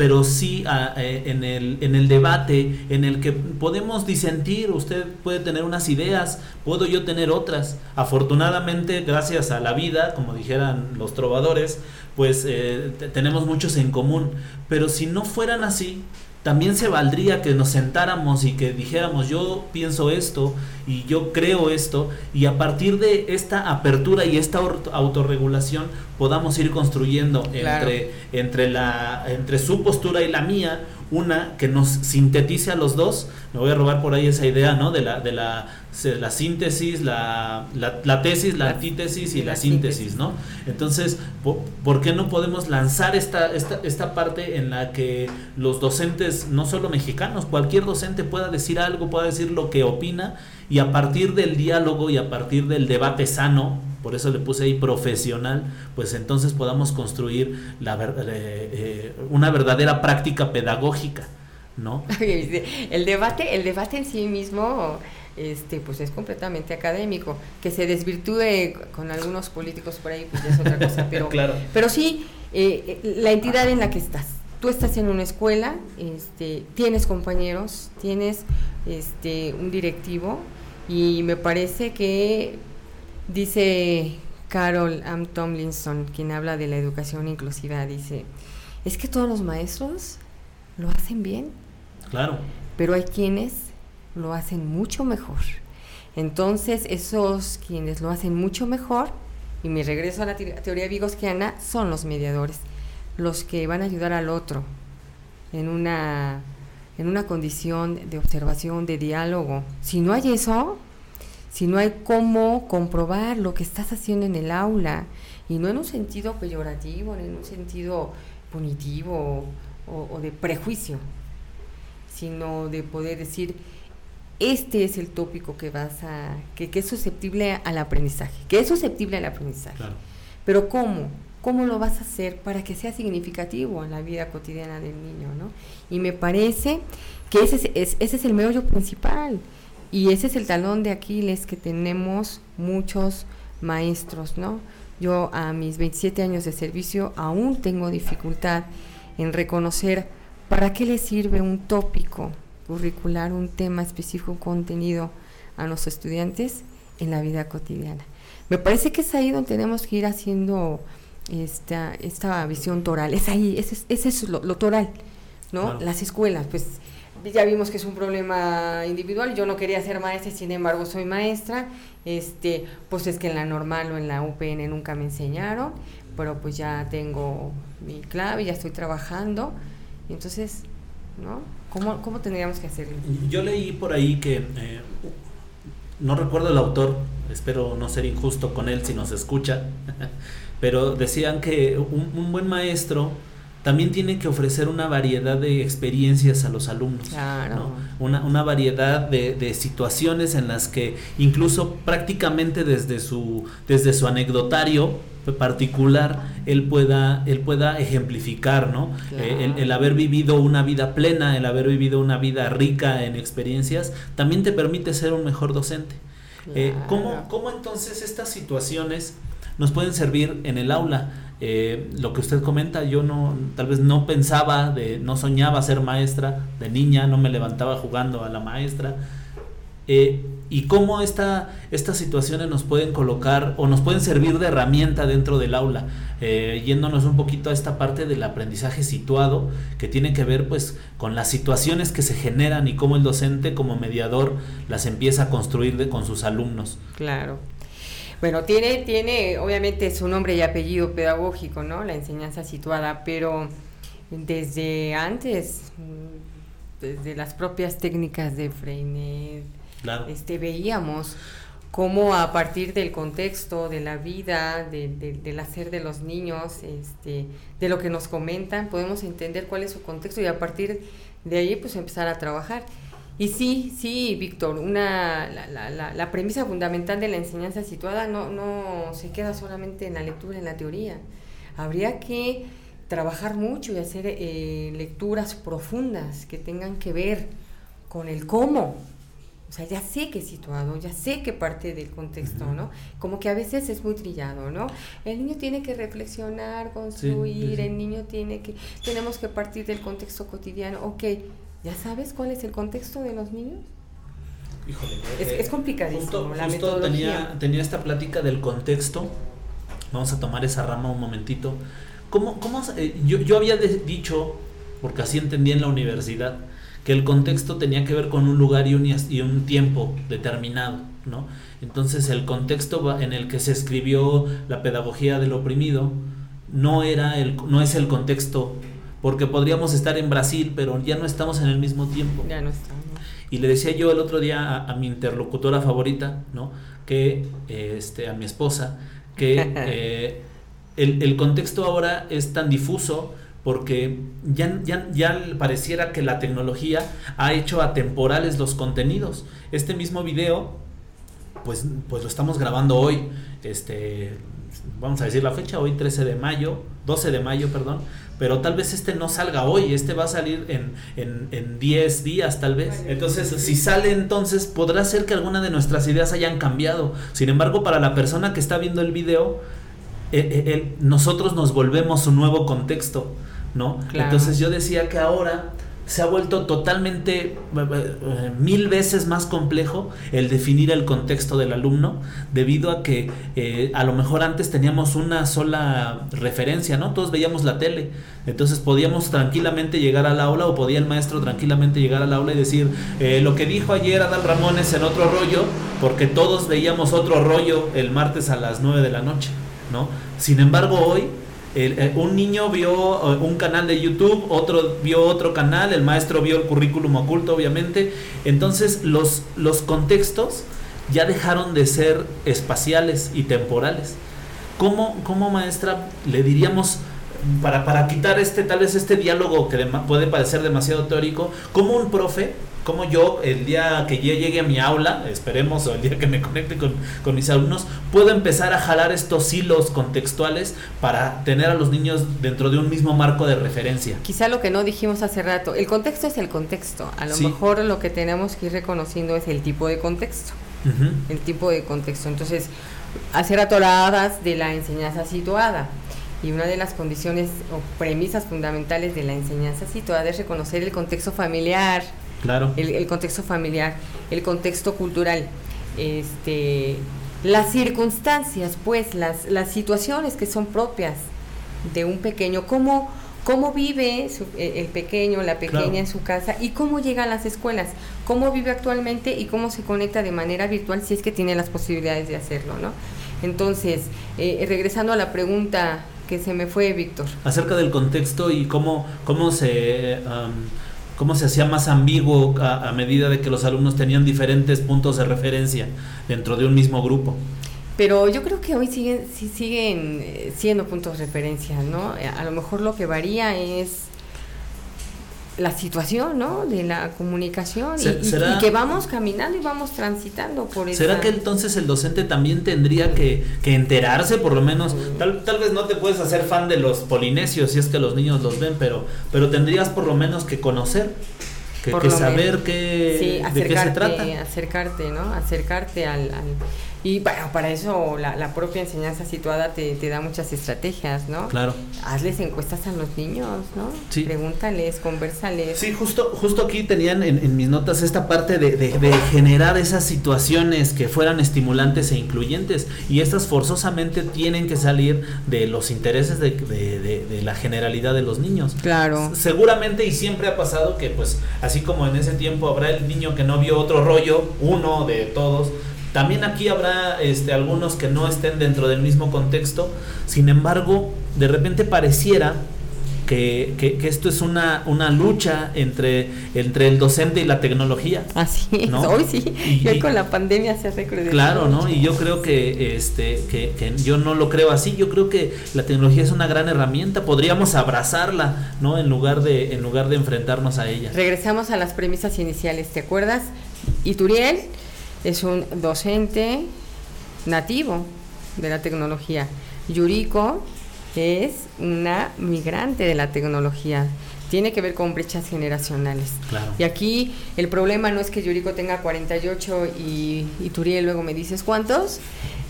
pero sí eh, en, el, en el debate en el que podemos disentir, usted puede tener unas ideas, puedo yo tener otras. Afortunadamente, gracias a la vida, como dijeran los trovadores, pues eh, tenemos muchos en común, pero si no fueran así, también se valdría que nos sentáramos y que dijéramos yo pienso esto y yo creo esto y a partir de esta apertura y esta autorregulación podamos ir construyendo entre, entre, la, entre su postura y la mía una que nos sintetice a los dos. Me voy a robar por ahí esa idea, ¿no? De la, de la, la síntesis, la, la, tesis, la, antítesis y la, síntesis, ¿no? Entonces, ¿por, qué no podemos lanzar esta, esta, esta parte en la que los docentes, no solo mexicanos, cualquier docente pueda decir algo, pueda decir lo que opina y a partir del diálogo y a partir del debate sano, por eso le puse ahí profesional, pues entonces podamos construir la, eh, eh, una verdadera práctica pedagógica, ¿no? *laughs* el debate, el debate en sí mismo este pues es completamente académico que se desvirtúe con algunos políticos por ahí pues ya es otra cosa *laughs* pero claro. pero sí eh, la entidad en la que estás tú estás en una escuela este tienes compañeros tienes este un directivo y me parece que Dice Carol M. Tomlinson, quien habla de la educación inclusiva, dice, es que todos los maestros lo hacen bien. Claro. Pero hay quienes lo hacen mucho mejor. Entonces, esos quienes lo hacen mucho mejor, y me regreso a la teoría vigosquiana, son los mediadores, los que van a ayudar al otro en una, en una condición de observación, de diálogo. Si no hay eso, si no hay cómo comprobar lo que estás haciendo en el aula, y no en un sentido peyorativo, ni en un sentido punitivo o, de prejuicio, sino de poder decir, este es el tópico que vas a, que, es susceptible al aprendizaje, que es susceptible al aprendizaje. Pero ¿cómo? ¿Cómo lo vas a hacer para que sea significativo en la vida cotidiana del niño? ¿no? Y me parece que ese es, ese es el meollo principal. Y ese es el talón de Aquiles que tenemos muchos maestros, ¿no? Yo a mis 27 años de servicio aún tengo dificultad en reconocer para qué le sirve un tópico curricular, un tema específico, un contenido a los estudiantes en la vida cotidiana. Me parece que es ahí donde tenemos que ir haciendo esta, esta visión toral. Es ahí, ese es, es lo, toral, ¿no? Las escuelas, pues ya vimos que es un problema individual. Yo no quería ser maestra, sin embargo soy maestra. Este, pues es que en la normal o en la UPN nunca me enseñaron, pero pues ya tengo mi clave, ya estoy trabajando. Entonces, ¿no? ¿Cómo, cómo tendríamos que hacerlo? Yo leí por ahí que, eh, no recuerdo el autor, espero no ser injusto con él si nos escucha, *laughs* pero decían que un, un buen maestro también tiene que ofrecer una variedad de experiencias a los alumnos. Claro. Una, una, variedad de, de, situaciones en las que incluso prácticamente desde su, desde su anecdotario particular él pueda, él pueda ejemplificar, ¿no? Eh, el, haber vivido una vida plena, el haber vivido una vida rica en experiencias, también te permite ser un mejor docente. Eh, ¿cómo, ¿Cómo entonces estas situaciones nos pueden servir en el aula? Eh, lo que usted comenta, yo no, tal vez no pensaba, de, no soñaba ser maestra de niña, no me levantaba jugando a la maestra, Eh, y cómo esta, estas situaciones nos pueden colocar o nos pueden servir de herramienta dentro del aula, eh, yéndonos un poquito a esta parte del aprendizaje situado que tiene que ver pues con las situaciones que se generan y cómo el docente como mediador las empieza a construir con sus alumnos. Claro. Bueno, tiene, tiene obviamente su nombre y apellido pedagógico, ¿no? La enseñanza situada, pero desde antes, desde las propias técnicas de Freinet, este, veíamos cómo a partir del contexto, de la vida, del hacer de los niños, este, de lo que nos comentan, podemos entender cuál es su contexto y a partir de ahí pues empezar a trabajar. Y sí, sí, Víctor, una, la, la, premisa fundamental de la enseñanza situada no, no se queda solamente en la lectura, en la teoría. Habría que trabajar mucho y hacer eh, lecturas profundas que tengan que ver con el cómo, o sea, ya sé que es situado, ya sé que parte del contexto, ¿no? Como que a veces es muy trillado, ¿no? El niño tiene que reflexionar, construir, el niño tiene que, tenemos que partir del contexto cotidiano. Ok, ¿ya sabes cuál es el contexto de los niños? Híjole, es, eh, es complicadísimo. Justo, tenía, tenía esta plática del contexto. Vamos a tomar esa rama un momentito. ¿Cómo, cómo, eh, yo, yo había dicho, porque así entendí en la universidad, que el contexto tenía que ver con un lugar y un, y un tiempo determinado, ¿no? Entonces el contexto en el que se escribió la pedagogía del oprimido no, era el, no es el contexto, porque podríamos estar en Brasil, pero ya no estamos en el mismo tiempo. Ya no estamos. Y le decía yo el otro día a, mi interlocutora favorita, ¿no? Que, este, a mi esposa, que *laughs* eh, el, el contexto ahora es tan difuso porque ya, ya, ya, pareciera que la tecnología ha hecho atemporales los contenidos. Este mismo video, pues, pues lo estamos grabando hoy, este, vamos a decir la fecha, hoy 13 de mayo, 12 de mayo, perdón, pero tal vez este no salga hoy, este va a salir en, en, en 10 días tal vez. Entonces, si sale entonces, podrá ser que alguna de nuestras ideas hayan cambiado. Sin embargo, para la persona que está viendo el video, eh, eh, nosotros nos volvemos un nuevo contexto. ¿no? Entonces yo decía que ahora se ha vuelto totalmente eh, eh, mil veces más complejo el definir el contexto del alumno debido a que eh, a lo mejor antes teníamos una sola referencia, ¿no? Todos veíamos la tele, entonces podíamos tranquilamente llegar al aula o podía el maestro tranquilamente llegar al aula y decir lo que dijo ayer Adal Ramones en otro rollo, porque todos veíamos otro rollo el martes a las 9 de la noche, ¿no? Sin embargo hoy eh, un niño vio eh, un canal de YouTube, otro vio otro canal, el maestro vio el currículum oculto, obviamente. Entonces los, los contextos ya dejaron de ser espaciales y temporales. ¿Cómo, cómo maestra le diríamos, para, para quitar este, tal vez este diálogo que puede parecer demasiado teórico, cómo un profe como yo el día que ya llegue a mi aula, esperemos, o el día que me conecte con, con, mis alumnos, puedo empezar a jalar estos hilos contextuales para tener a los niños dentro de un mismo marco de referencia. Quizá lo que no dijimos hace rato, el contexto es el contexto, a lo mejor lo que tenemos que ir reconociendo es el tipo de contexto, el tipo de contexto. Entonces, hacer atoradas de la enseñanza situada. Y una de las condiciones o premisas fundamentales de la enseñanza situada es reconocer el contexto familiar, Claro. El, contexto familiar, el contexto cultural, este, las circunstancias, pues, las, las situaciones que son propias de un pequeño, cómo, cómo vive e, el pequeño, la pequeña en su casa y cómo llega a las escuelas, cómo vive actualmente y cómo se conecta de manera virtual si es que tiene las posibilidades de hacerlo, ¿no? Entonces, eh, regresando a la pregunta que se me fue, Víctor. Acerca del contexto y cómo, cómo se cómo se hacía más ambiguo a, medida de que los alumnos tenían diferentes puntos de referencia dentro de un mismo grupo. Pero yo creo que hoy siguen, sí siguen eh, siendo puntos de referencia, ¿no? A lo mejor lo que varía es la situación, ¿no? De la comunicación y, que vamos caminando y vamos transitando por eso. ¿Será que entonces el docente también tendría que, enterarse, por lo menos? Tal, tal, vez no te puedes hacer fan de los polinesios si es que los niños los ven, pero, pero tendrías por lo menos que conocer que, saber qué, de qué se trata. Acercarte, ¿no? Acercarte al y para, para eso la, la, propia enseñanza situada te, te, da muchas estrategias, ¿no? Claro. Hazles encuestas a los niños, ¿no? Sí. Pregúntales, conversales. Sí, justo, justo aquí tenían en, en mis notas esta parte de, de, de, generar esas situaciones que fueran estimulantes e incluyentes. Y estas forzosamente tienen que salir de los intereses de, de la generalidad de los niños. Claro. Seguramente y siempre ha pasado que pues así como en ese tiempo habrá el niño que no vio otro rollo, uno de todos también aquí habrá este, algunos que no estén dentro del mismo contexto, sin embargo, de repente pareciera que, que, esto es una, una lucha entre, entre el docente y la tecnología. Así ¿no? hoy sí, y, con la pandemia se hace Claro, ¿no? Y yo creo que, este, que, que, yo no lo creo así, yo creo que la tecnología es una gran herramienta, podríamos abrazarla, ¿no? En lugar de, en lugar de enfrentarnos a ella. Regresamos a las premisas iniciales, ¿te acuerdas? Ituriel es un docente nativo de la tecnología. Yuriko es una migrante de la tecnología. Tiene que ver con brechas generacionales. Y aquí el problema no es que Yuriko tenga 48 y, y Turiel luego me dices cuántos,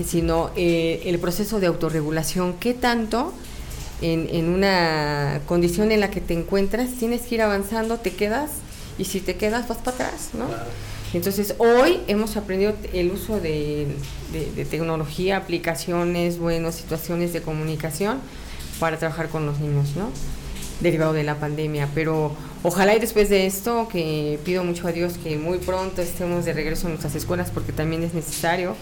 sino eh, el proceso de autorregulación. ¿Qué tanto en, en una condición en la que te encuentras tienes que ir avanzando, te quedas y si te quedas vas para atrás, ¿no? Entonces, hoy hemos aprendido el uso de, tecnología, aplicaciones, bueno, situaciones de comunicación para trabajar con los niños, ¿no? Derivado de la pandemia. Pero ojalá y después de esto, que pido mucho a Dios que muy pronto estemos de regreso en nuestras escuelas porque también es necesario,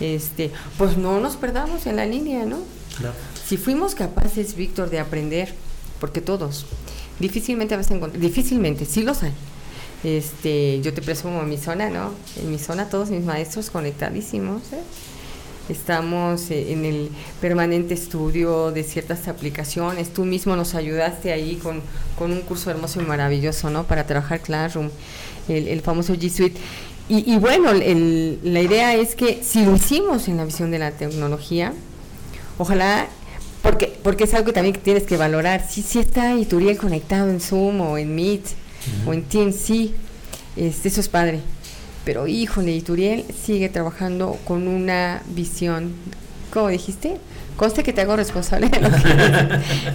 este, pues no nos perdamos en la línea, ¿no? Claro. Si fuimos capaces, Víctor, de aprender, porque todos, difícilmente vas a encontrar, difícilmente, sí los hay, este, yo te presumo mi zona, ¿no? En mi zona todos mis maestros conectadísimos. ¿eh? Estamos eh, en el permanente estudio de ciertas aplicaciones. Tú mismo nos ayudaste ahí con, con un curso hermoso y maravilloso, ¿no? Para trabajar Classroom, el, el famoso G Suite. Y, y bueno, el, la idea es que si lo hicimos en la visión de la tecnología, ojalá porque, porque es algo que también tienes que valorar. Si, si está Ituriel conectado en Zoom o en Meet, o en TNC, este, eso es padre. Pero híjole, Ituriel sigue trabajando con una visión, ¿cómo dijiste? Conste que te hago responsable de lo que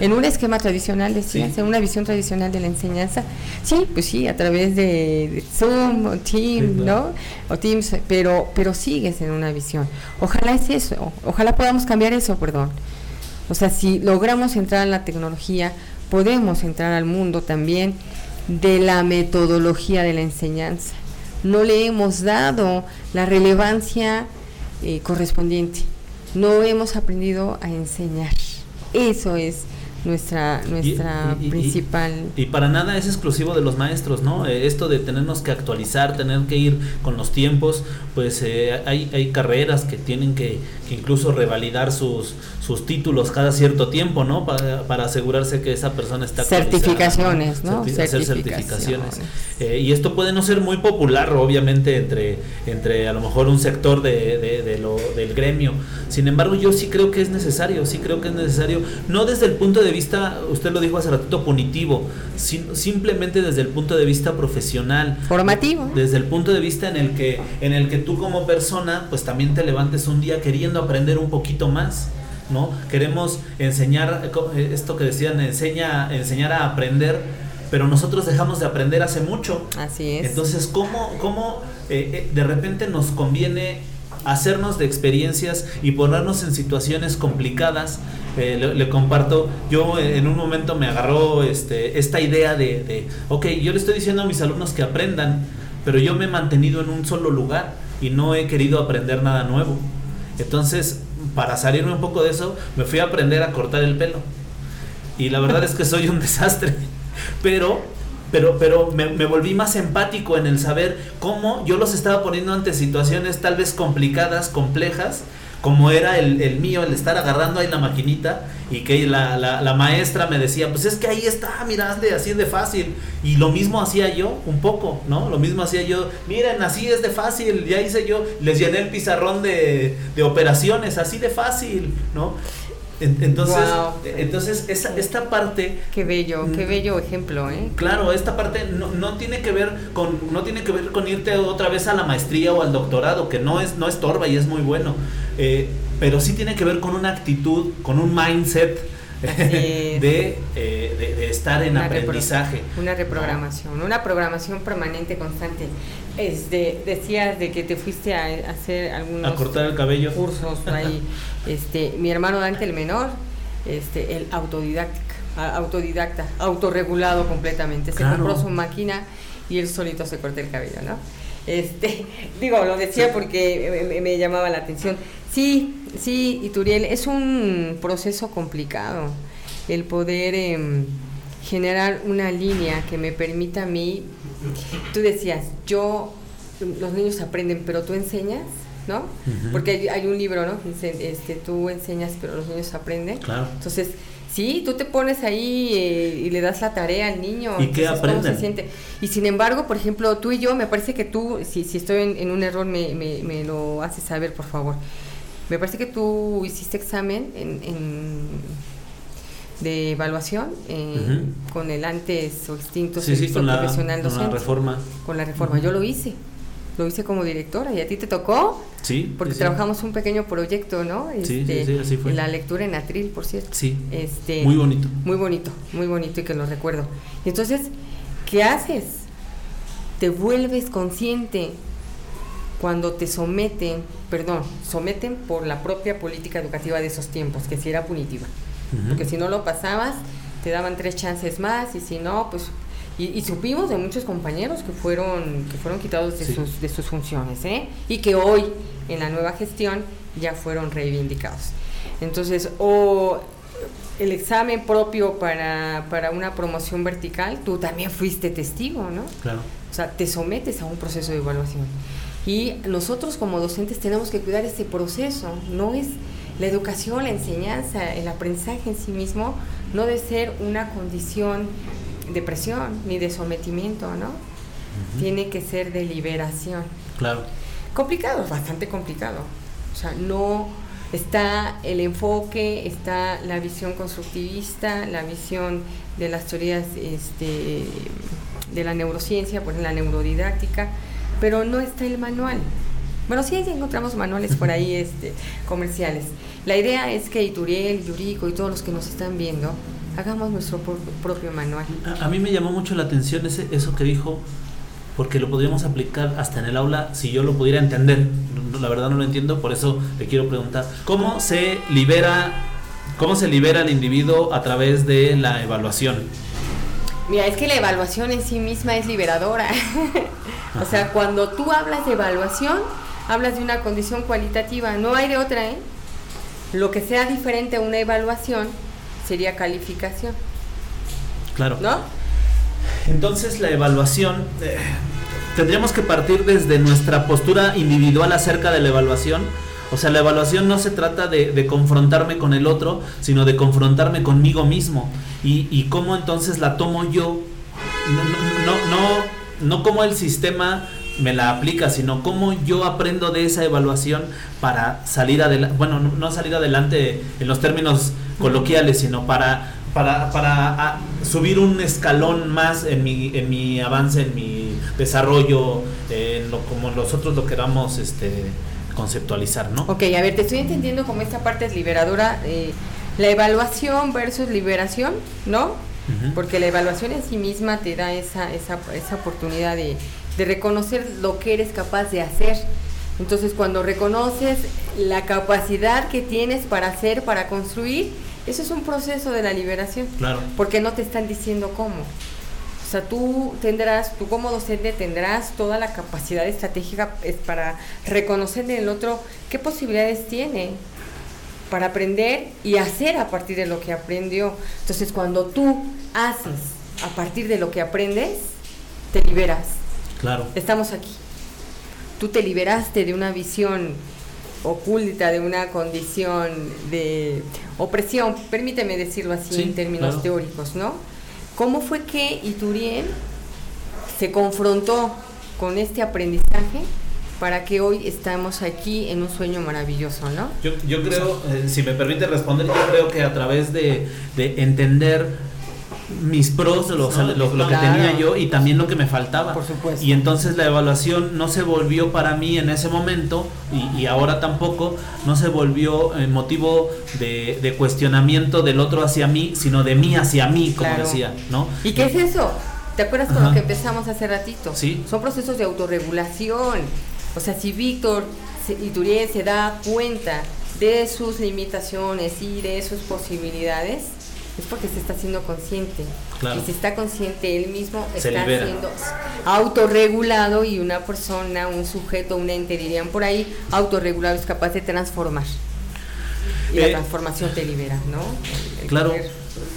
*laughs* en un esquema tradicional, decías, en una visión tradicional de la enseñanza. Sí, pues sí, a través de, Zoom o Teams, ¿no? O Teams, pero, pero sigues en una visión. Ojalá es eso, ojalá podamos cambiar eso, perdón. O sea, si logramos entrar en la tecnología, podemos entrar al mundo también de la metodología de la enseñanza. No le hemos dado la relevancia eh, correspondiente. No hemos aprendido a enseñar. Eso es nuestra nuestra principal y, para nada es exclusivo de los maestros no eh, esto de tenernos que actualizar tener que ir con los tiempos pues eh, hay, hay carreras que tienen que, que incluso revalidar sus sus títulos cada cierto tiempo, ¿no? Para, para asegurarse que esa persona está certificaciones, ¿no? hacer certificaciones. Eh, y esto puede no ser muy popular, obviamente, entre, entre a lo mejor un sector de, de, lo, del gremio. Sin embargo, yo sí creo que es necesario, sí creo que es necesario, no desde el punto de vista, usted lo dijo hace ratito, punitivo, simplemente desde el punto de vista profesional. Formativo. Desde el punto de vista en el que, en el que tú como persona, pues también te levantes un día queriendo aprender un poquito más. ¿no? Queremos enseñar, eh, eh, esto que decían, enseña, enseñar a aprender, pero nosotros dejamos de aprender hace mucho. Así es. Entonces, ¿cómo, cómo eh, de repente nos conviene hacernos de experiencias y ponernos en situaciones complicadas? le, comparto, yo en un momento me agarró este, esta idea de, de, ok, yo le estoy diciendo a mis alumnos que aprendan, pero yo me he mantenido en un solo lugar y no he querido aprender nada nuevo. Entonces, para salirme un poco de eso, me fui a aprender a cortar el pelo. Y la verdad es que soy un *laughs* desastre. Pero, pero, pero me, volví más empático en el saber cómo yo los estaba poniendo ante situaciones tal vez complicadas, complejas, como era el, el, mío, el estar agarrando ahí la maquinita y que la, la, la, maestra me decía, pues es que ahí está, mira, así es de fácil. Y lo mismo hacía yo, un poco, ¿no? Lo mismo hacía yo, miren, así es de fácil, ya hice yo, les llené el pizarrón de, de operaciones, así de fácil, ¿no? Entonces, entonces esa, esta parte... Qué bello, qué mm, bello ejemplo, ¿eh? Claro, esta parte no, no, tiene que ver con no tiene que ver con irte otra vez a la maestría o al doctorado, que no es no estorba y es muy bueno, eh, pero sí tiene que ver con una actitud, con un mindset *laughs* eh, de, de, estar en aprendizaje. una reprogramación, una programación permanente, constante. Este, decías de que te fuiste a, hacer algunos a cortar el cabello. cursos *laughs* ahí. este, mi hermano Dante el menor, este, el autodidáctica, autodidacta, autorregulado completamente. Se compró su máquina y él solito se corta el cabello, ¿no? Este, *laughs* digo, lo decía porque me, llamaba la atención. Sí, sí, Ituriel, es un proceso complicado el poder em, generar una línea que me permita a mí, tú decías, yo, los niños aprenden, pero tú enseñas, ¿no? Porque hay, un libro, ¿no? Este, tú enseñas, pero los niños aprenden. Claro. Entonces, Sí, tú te pones ahí eh, y le das la tarea al niño. ¿Y qué aprende? se siente? Y sin embargo, por ejemplo, tú y yo, me parece que tú, si, si estoy en, un error, me, me, lo haces saber, por favor. Me parece que tú hiciste examen en, de evaluación eh, con el antes o extinto sí, sí, con profesional la, Con la reforma. Con la reforma, yo lo hice lo hice como directora y a ti te tocó. Sí. Porque trabajamos un pequeño proyecto, ¿no? sí, sí, este, así fue. La lectura en atril, por cierto. Sí. Este, muy bonito. Muy bonito, muy bonito y que lo recuerdo. Y entonces, ¿qué haces? Te vuelves consciente cuando te someten, perdón, someten por la propia política educativa de esos tiempos, que si era punitiva. Porque si no lo pasabas, te daban tres chances más y si no, pues y, supimos de muchos compañeros que fueron, que fueron quitados de, sus, de sus funciones, ¿eh? Y que hoy, en la nueva gestión, ya fueron reivindicados. Entonces, o el examen propio para, para una promoción vertical, tú también fuiste testigo, ¿no? Claro. O sea, te sometes a un proceso de evaluación. Y nosotros como docentes tenemos que cuidar ese proceso. No es la educación, la enseñanza, el aprendizaje en sí mismo, no debe ser una condición de presión ni de sometimiento, ¿no? Tiene que ser de liberación. Claro. Complicado, bastante complicado. O sea, no está el enfoque, está la visión constructivista, la visión de las teorías este, de la neurociencia, por ejemplo, la neurodidáctica, pero no está el manual. Bueno, sí encontramos manuales por ahí *laughs* este, comerciales. La idea es que Ituriel, Yuriko y todos los que nos están viendo hagamos nuestro propio manual. A, mí me llamó mucho la atención ese, eso que dijo, porque lo podríamos aplicar hasta en el aula si yo lo pudiera entender. La verdad no lo entiendo, por eso le quiero preguntar, ¿cómo se libera, cómo se libera el individuo a través de la evaluación? Mira, es que la evaluación en sí misma es liberadora. *laughs* o sea, cuando tú hablas de evaluación, hablas de una condición cualitativa, no hay de otra, ¿eh? Lo que sea diferente a una evaluación sería calificación. Claro. ¿No? Entonces la evaluación, eh, tendríamos que partir desde nuestra postura individual acerca de la evaluación. O sea, la evaluación no se trata de, confrontarme con el otro, sino de confrontarme conmigo mismo. Y, y cómo entonces la tomo yo. No, no, no, no como el sistema me la aplica, sino cómo yo aprendo de esa evaluación para salir adelante, bueno, no salir adelante en los términos coloquiales, sino para, para, para subir un escalón más en mi, en mi avance, en mi desarrollo, en lo, como nosotros lo queramos este, conceptualizar, ¿no? Ok, a ver, te estoy entendiendo como esta parte es liberadora, eh, la evaluación versus liberación, ¿no? Porque la evaluación en sí misma te da esa, esa, esa oportunidad de, de reconocer lo que eres capaz de hacer. Entonces, cuando reconoces la capacidad que tienes para hacer, para construir, eso es un proceso de la liberación. Claro. Porque no te están diciendo cómo. O sea, tú tendrás, tú como docente tendrás toda la capacidad estratégica para reconocer en el otro qué posibilidades tiene para aprender y hacer a partir de lo que aprendió. Entonces, cuando tú haces a partir de lo que aprendes, te liberas. Claro. Estamos aquí. Tú te liberaste de una visión oculta de una condición de opresión, permíteme decirlo así en términos teóricos, ¿no? ¿Cómo fue que Ituriel se confrontó con este aprendizaje para que hoy estamos aquí en un sueño maravilloso, ¿no? Yo, yo creo, eh, si me permite responder, yo creo que a través de, de entender mis pros, lo, lo, que tenía yo y también lo que me faltaba. Por supuesto. Y entonces la evaluación no se volvió para mí en ese momento y, y ahora tampoco, no se volvió eh, motivo de, de, cuestionamiento del otro hacia mí, sino de mí hacia mí, como decía, ¿no? ¿Y qué es eso? ¿Te acuerdas con lo que empezamos hace ratito? Sí. Son procesos de autorregulación. O sea, si Víctor Ituriel se da cuenta de sus limitaciones y de sus posibilidades, es porque se está haciendo consciente. Y si está consciente, él mismo está siendo autorregulado y una persona, un sujeto, un ente, dirían por ahí, autorregulado es capaz de transformar. Y la eh, transformación te libera, ¿no? claro.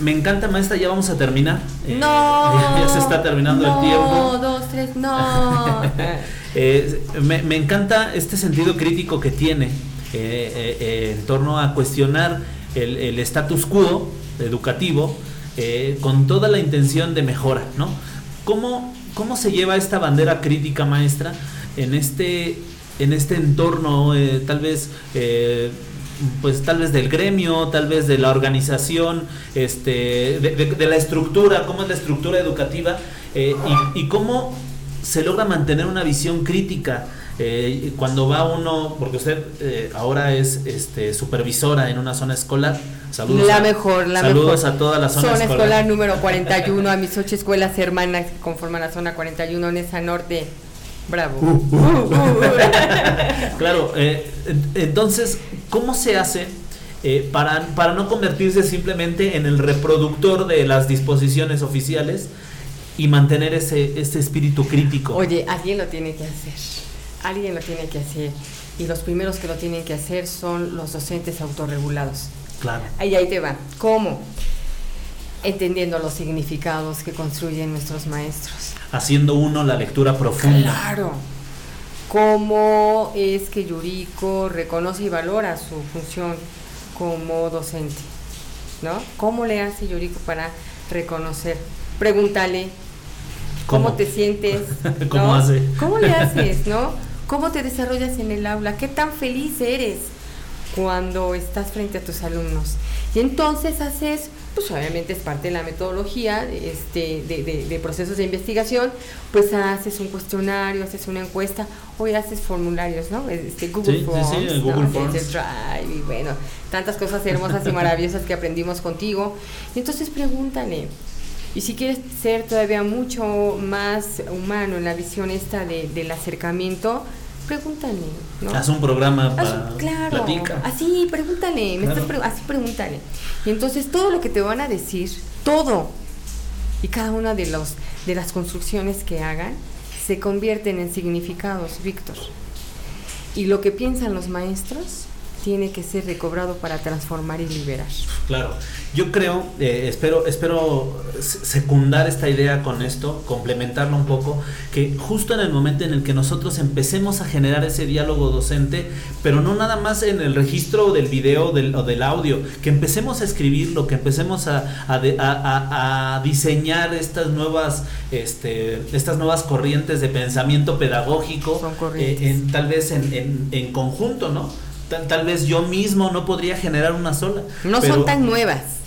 Me encanta, maestra, ya vamos a terminar. Eh, no. *laughs* ya se está terminando el tiempo. Dos, tres, no. *laughs* eh, me, me, encanta este sentido crítico que tiene en torno a cuestionar el, el status quo educativo eh, con toda la intención de mejora, ¿no? ¿Cómo, ¿Cómo se lleva esta bandera crítica maestra en este, en este entorno, eh, tal vez... Eh, pues tal vez del gremio, tal vez de la organización, este, de, la estructura, cómo es la estructura educativa y, y, cómo se logra mantener una visión crítica cuando va uno, porque usted ahora es este, supervisora en una zona escolar, Saludos la mejor, la saludos a toda la zona, escolar. número 41, a mis ocho escuelas hermanas que conforman la zona 41 en esa norte. Bravo. Uh, uh, uh, *laughs* claro, eh, entonces, ¿cómo se hace eh, para, para no convertirse simplemente en el reproductor de las disposiciones oficiales y mantener ese, ese espíritu crítico? Oye, alguien lo tiene que hacer. Alguien lo tiene que hacer. Y los primeros que lo tienen que hacer son los docentes autorregulados. Claro. Ahí, ahí te va. ¿Cómo? Entendiendo los significados que construyen nuestros maestros. Haciendo uno la lectura profunda. Claro. ¿Cómo es que Yuriko reconoce y valora su función como docente? ¿No? ¿Cómo le hace Yuriko para reconocer? Pregúntale. ¿Cómo, te sientes? *laughs* ¿Cómo hace? ¿Cómo le haces, no? *laughs* ¿Cómo te desarrollas en el aula? ¿Qué tan feliz eres? cuando estás frente a tus alumnos. Y entonces haces, pues obviamente es parte de la metodología este, de, de, procesos de investigación, pues haces un cuestionario, haces una encuesta, hoy haces formularios, ¿no? Este, Google Forms, Google Forms. Drive, y bueno, tantas cosas hermosas y maravillosas que aprendimos contigo. Y entonces pregúntale, y si quieres ser todavía mucho más humano en la visión esta de, del acercamiento, pregúntale. ¿no? Haz un programa para claro, Así, pregúntale, así pregúntale. Y entonces todo lo que te van a decir, todo, y cada una de, los, de las construcciones que hagan, se convierten en significados, Víctor. Y lo que piensan los maestros tiene que ser recobrado para transformar y liberar. Claro, yo creo, eh, espero, espero secundar esta idea con esto, complementarlo un poco, que justo en el momento en el que nosotros empecemos a generar ese diálogo docente, pero no nada más en el registro del video del, o del audio, que empecemos a escribirlo, que empecemos a, a, diseñar estas nuevas, este, estas nuevas corrientes de pensamiento pedagógico, eh, en, tal vez en, en, en conjunto, ¿no? Tal, vez yo mismo no podría generar una sola. No son tan nuevas.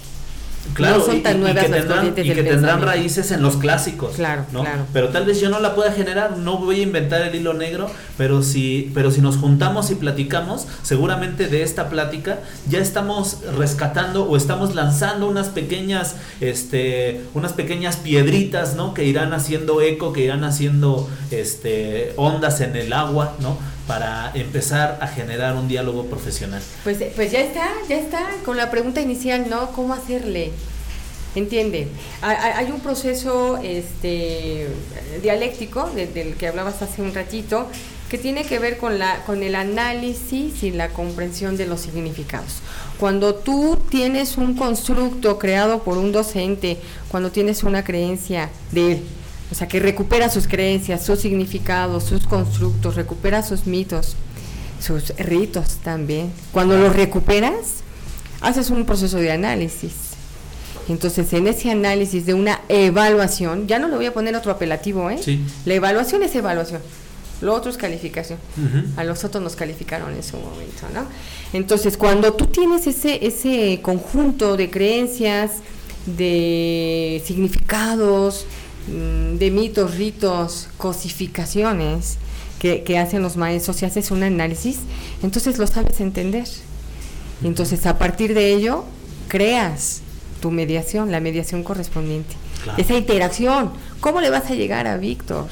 Claro, no son tan nuevas que tendrán, y que tendrán raíces en los clásicos. Claro, ¿no? claro. Pero tal vez yo no la pueda generar, no voy a inventar el hilo negro, pero si, pero si nos juntamos y platicamos, seguramente de esta plática ya estamos rescatando o estamos lanzando unas pequeñas, este, unas pequeñas piedritas, ¿no? Que irán haciendo eco, que irán haciendo, este, ondas en el agua, ¿no? Para empezar a generar un diálogo profesional. Pues, pues ya está, ya está, con la pregunta inicial, ¿no? ¿Cómo hacerle? Entiende, hay, un proceso este, dialéctico del que hablabas hace un ratito que tiene que ver con, la, con el análisis y la comprensión de los significados. Cuando tú tienes un constructo creado por un docente, cuando tienes una creencia de él, o sea, que recupera sus creencias, sus significados, sus constructos, recupera sus mitos, sus ritos también. Cuando los recuperas, haces un proceso de análisis. Entonces, en ese análisis de una evaluación, ya no le voy a poner otro apelativo, ¿eh? Sí. La evaluación es evaluación. Lo otro es calificación. A los otros nos calificaron en su momento, ¿no? Entonces, cuando tú tienes ese, ese conjunto de creencias, de significados, de mitos, ritos, cosificaciones que, que hacen los maestros y haces un análisis, entonces lo sabes entender. Entonces, a partir de ello, creas tu mediación, la mediación correspondiente. Esa interacción. ¿Cómo le vas a llegar a Víctor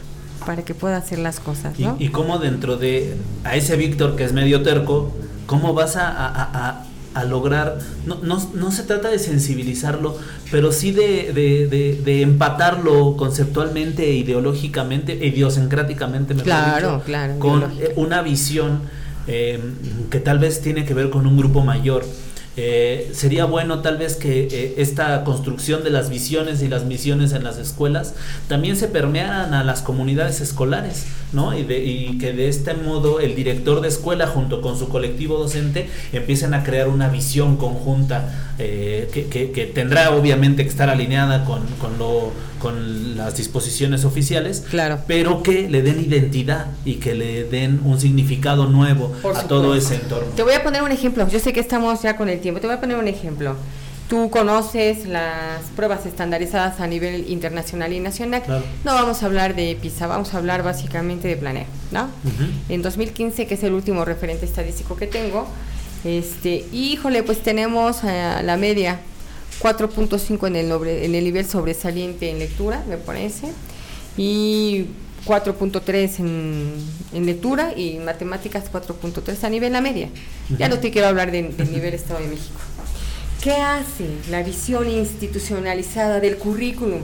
para que pueda hacer las cosas? ¿no? Y, cómo dentro de a ese Víctor que es medio terco, cómo vas a, lograr, no, no, se trata de sensibilizarlo, pero sí de, de, empatarlo conceptualmente, ideológicamente, idiosincráticamente, claro, claro, con una visión eh, que tal vez tiene que ver con un grupo mayor. Eh, sería bueno tal vez que eh, esta construcción de las visiones y las misiones en las escuelas también se permearan a las comunidades escolares, ¿no? Y, de, que de este modo el director de escuela junto con su colectivo docente empiecen a crear una visión conjunta eh, que, tendrá obviamente que estar alineada con, con, lo, con las disposiciones oficiales, claro. pero que le den identidad y que le den un significado nuevo a todo ese entorno. Te voy a poner un ejemplo, yo sé que estamos ya con el tiempo, te voy a poner un ejemplo. Tú conoces las pruebas estandarizadas a nivel internacional y nacional. No vamos a hablar de PISA, vamos a hablar básicamente de Planea, ¿no? En 2015, que es el último referente estadístico que tengo, este, híjole, pues tenemos a la media 4.5 en el, en el nivel sobresaliente en lectura, me parece, y 4.3 en, en, lectura y matemáticas 4.3 a nivel la media. Ya no te quiero hablar del nivel Estado de México. ¿Qué hace la visión institucionalizada del currículum?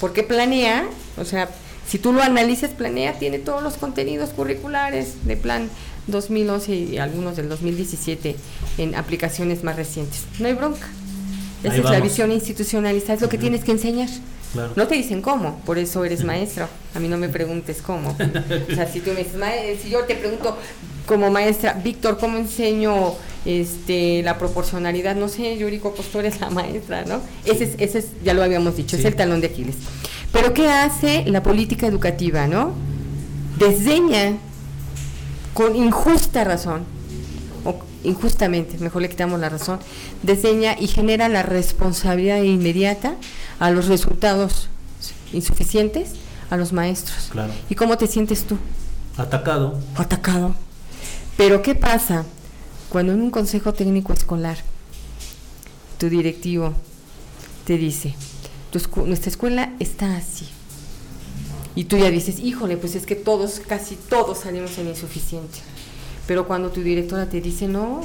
Porque planea, o sea, si tú lo analizas, planea, tiene todos los contenidos curriculares de plan 2011 y algunos del 2017 en aplicaciones más recientes. No hay bronca. Esa es la visión institucionalizada, es lo que tienes que enseñar. No te dicen cómo, por eso eres maestro. A mí no me preguntes cómo. *laughs* o sea, si tú me dices, si yo te pregunto como maestra, Víctor, ¿cómo enseño este, la proporcionalidad? No sé, Yuriko, pues tú eres la maestra, ¿no? Ese, es, ese es, ya lo habíamos dicho, es el talón de Aquiles. Pero ¿qué hace la política educativa, no? Desdeña con injusta razón, o injustamente, mejor le quitamos la razón, desdeña y genera la responsabilidad inmediata a los resultados insuficientes a los maestros. ¿Y cómo te sientes tú? Atacado. Atacado. Pero ¿qué pasa cuando en un consejo técnico escolar tu directivo te dice, nuestra escuela está así? Y tú ya dices, híjole, pues es que todos, casi todos salimos en insuficiente. Pero cuando tu directora te dice, no,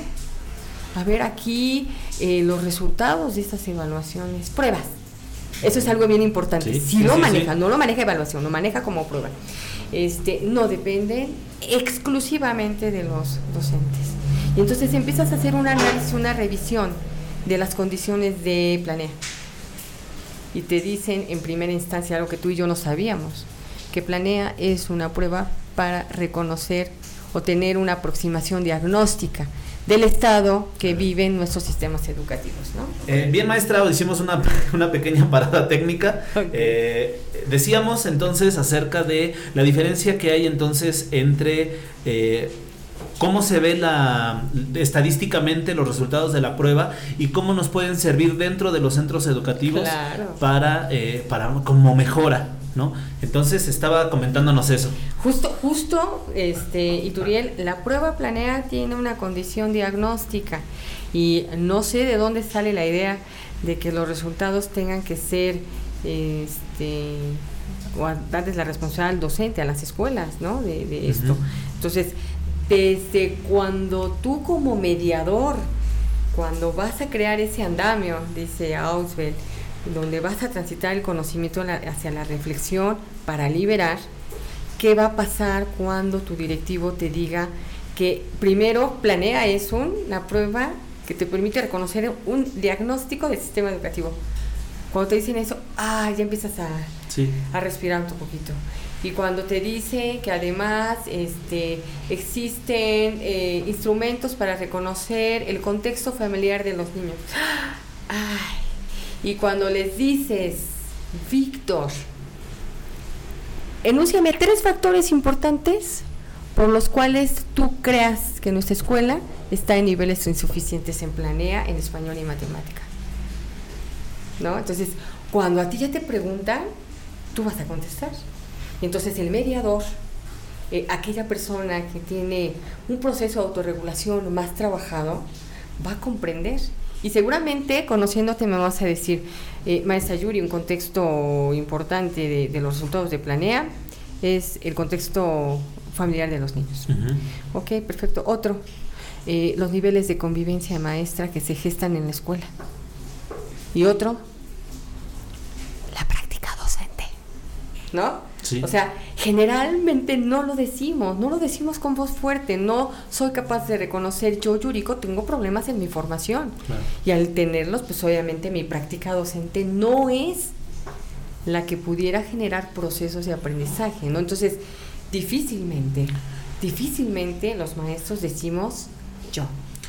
a ver aquí eh, los resultados de estas evaluaciones, pruebas. Eso es algo bien importante. si lo maneja, no lo maneja evaluación, lo maneja como prueba. Este, no depende exclusivamente de los docentes. Y entonces empiezas a hacer un análisis, una revisión de las condiciones de planea. Y te dicen en primera instancia algo que tú y yo no sabíamos, que planea es una prueba para reconocer o tener una aproximación diagnóstica del estado que viven nuestros sistemas educativos. ¿no? Eh, bien, maestra, hicimos una, *laughs* una pequeña parada técnica. Eh, decíamos entonces acerca de la diferencia que hay entonces entre eh, cómo se ve la estadísticamente los resultados de la prueba y cómo nos pueden servir dentro de los centros educativos para, para como mejora ¿no? Entonces estaba comentándonos eso. Justo, justo, este, Ituriel, la prueba planea tiene una condición diagnóstica y no sé de dónde sale la idea de que los resultados tengan que ser, este, o darles la responsabilidad al docente, a las escuelas, ¿no? De, esto. Entonces, desde cuando tú como mediador, cuando vas a crear ese andamio, dice Auswell, donde vas a transitar el conocimiento hacia la reflexión para liberar, ¿qué va a pasar cuando tu directivo te diga que primero planea es una prueba que te permite reconocer un diagnóstico del sistema educativo? Cuando te dicen eso, ah, ya empiezas a, a respirar un poquito. Y cuando te dice que además este, existen eh, instrumentos para reconocer el contexto familiar de los niños. Ay, y cuando les dices, Víctor, enúnciame tres factores importantes por los cuales tú creas que nuestra escuela está en niveles insuficientes en planea, en español y matemática. ¿No? Entonces, cuando a ti ya te preguntan, tú vas a contestar. Entonces, el mediador, eh, aquella persona que tiene un proceso de autorregulación más trabajado, va a comprender. Y seguramente, conociéndote, me vas a decir, eh, maestra Yuri, un contexto importante de, de los resultados de Planea es el contexto familiar de los niños. Ok, perfecto. Otro, eh, los niveles de convivencia maestra que se gestan en la escuela. Y otro, la práctica docente. ¿No? O sea, generalmente no lo decimos, no lo decimos con voz fuerte, no soy capaz de reconocer, yo, Yuriko, tengo problemas en mi formación. Y al tenerlos, pues obviamente mi práctica docente no es la que pudiera generar procesos de aprendizaje, ¿no? Entonces, difícilmente, difícilmente los maestros decimos yo,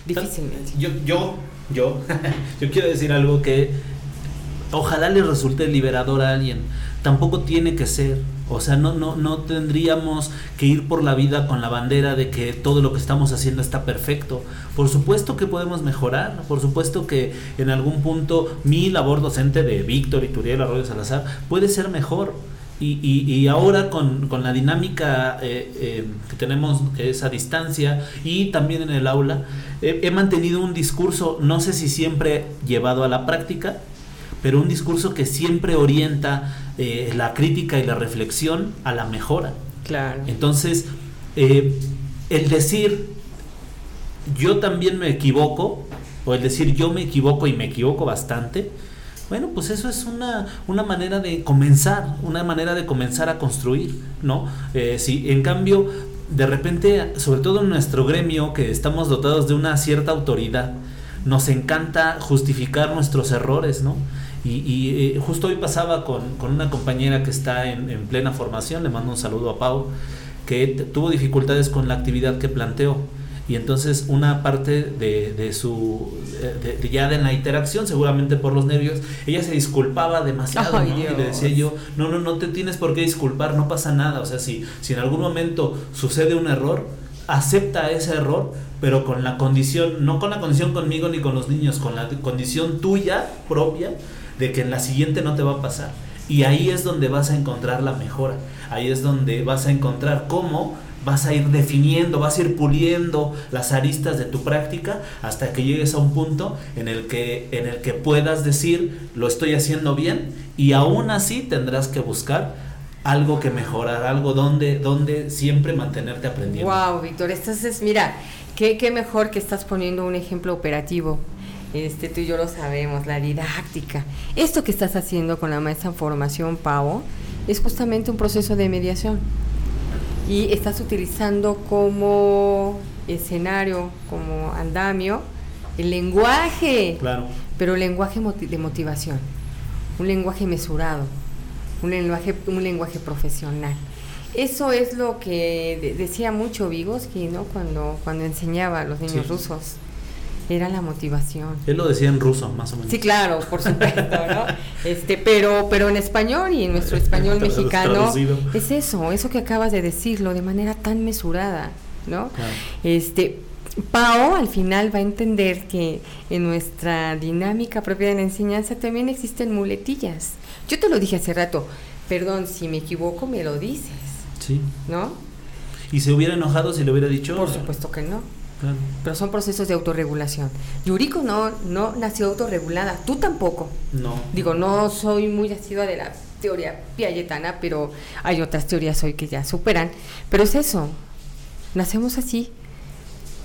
difícilmente. Yo, yo, yo, *laughs* yo quiero decir algo que ojalá le resulte liberador a alguien. Tampoco tiene que ser. O sea, no, no, no tendríamos que ir por la vida con la bandera de que todo lo que estamos haciendo está perfecto. Por supuesto que podemos mejorar, por supuesto que en algún punto mi labor docente de Víctor y Turiel Arroyo Salazar puede ser mejor y, y, ahora con, la dinámica eh, eh, que tenemos esa distancia y también en el aula, he mantenido un discurso, no sé si siempre llevado a la práctica, pero un discurso que siempre orienta eh, la crítica y la reflexión a la mejora. Claro. Entonces, el decir yo también me equivoco, o el decir yo me equivoco y me equivoco bastante, bueno, pues eso es una, una manera de comenzar, una manera de comenzar a construir, ¿no? Eh, si en cambio, de repente, sobre todo en nuestro gremio, que estamos dotados de una cierta autoridad, nos encanta justificar nuestros errores, ¿no? Y, eh, justo hoy pasaba con, una compañera que está en, en, plena formación, le mando un saludo a Pau, que tuvo dificultades con la actividad que planteó. Y entonces una parte de, de su de, ya de la interacción seguramente por los nervios ella se disculpaba demasiado y le decía yo no no no te tienes por qué disculpar no pasa nada o sea si si en algún momento sucede un error acepta ese error pero con la condición no con la condición conmigo ni con los niños con la condición tuya propia de que en la siguiente no te va a pasar y ahí es donde vas a encontrar la mejora ahí es donde vas a encontrar cómo vas a ir definiendo, vas a ir puliendo las aristas de tu práctica hasta que llegues a un punto en el que, en el que puedas decir lo estoy haciendo bien y aún así tendrás que buscar algo que mejorar, algo donde, donde siempre mantenerte aprendiendo. Wow, Víctor, entonces mira, qué, qué mejor que estás poniendo un ejemplo operativo. Este, tú y yo lo sabemos, la didáctica. Esto que estás haciendo con la maestra en formación, Pavo, es justamente un proceso de mediación y estás utilizando como escenario, como andamio, el lenguaje, claro. pero el lenguaje de motivación, un lenguaje mesurado, un lenguaje, un lenguaje profesional. Eso es lo que decía mucho Vygotsky, ¿no? Cuando, cuando enseñaba a los niños rusos era la motivación. Él lo decía en ruso, más o menos. Sí, claro, por supuesto, ¿no? *laughs* Este, pero, pero en español y en nuestro español mexicano *laughs* es eso, eso que acabas de decirlo de manera tan mesurada, ¿no? Este, Pao al final va a entender que en nuestra dinámica propia de la enseñanza también existen muletillas. Yo te lo dije hace rato, perdón, si me equivoco me lo dices. Sí. ¿No? ¿Y se hubiera enojado si le hubiera dicho? Por supuesto que no. Pero son procesos de autorregulación. Yuriko no, no nació autorregulada, tú tampoco. No. Digo, no soy muy asidua de la teoría piagetana, pero hay otras teorías hoy que ya superan. Pero es eso, nacemos así.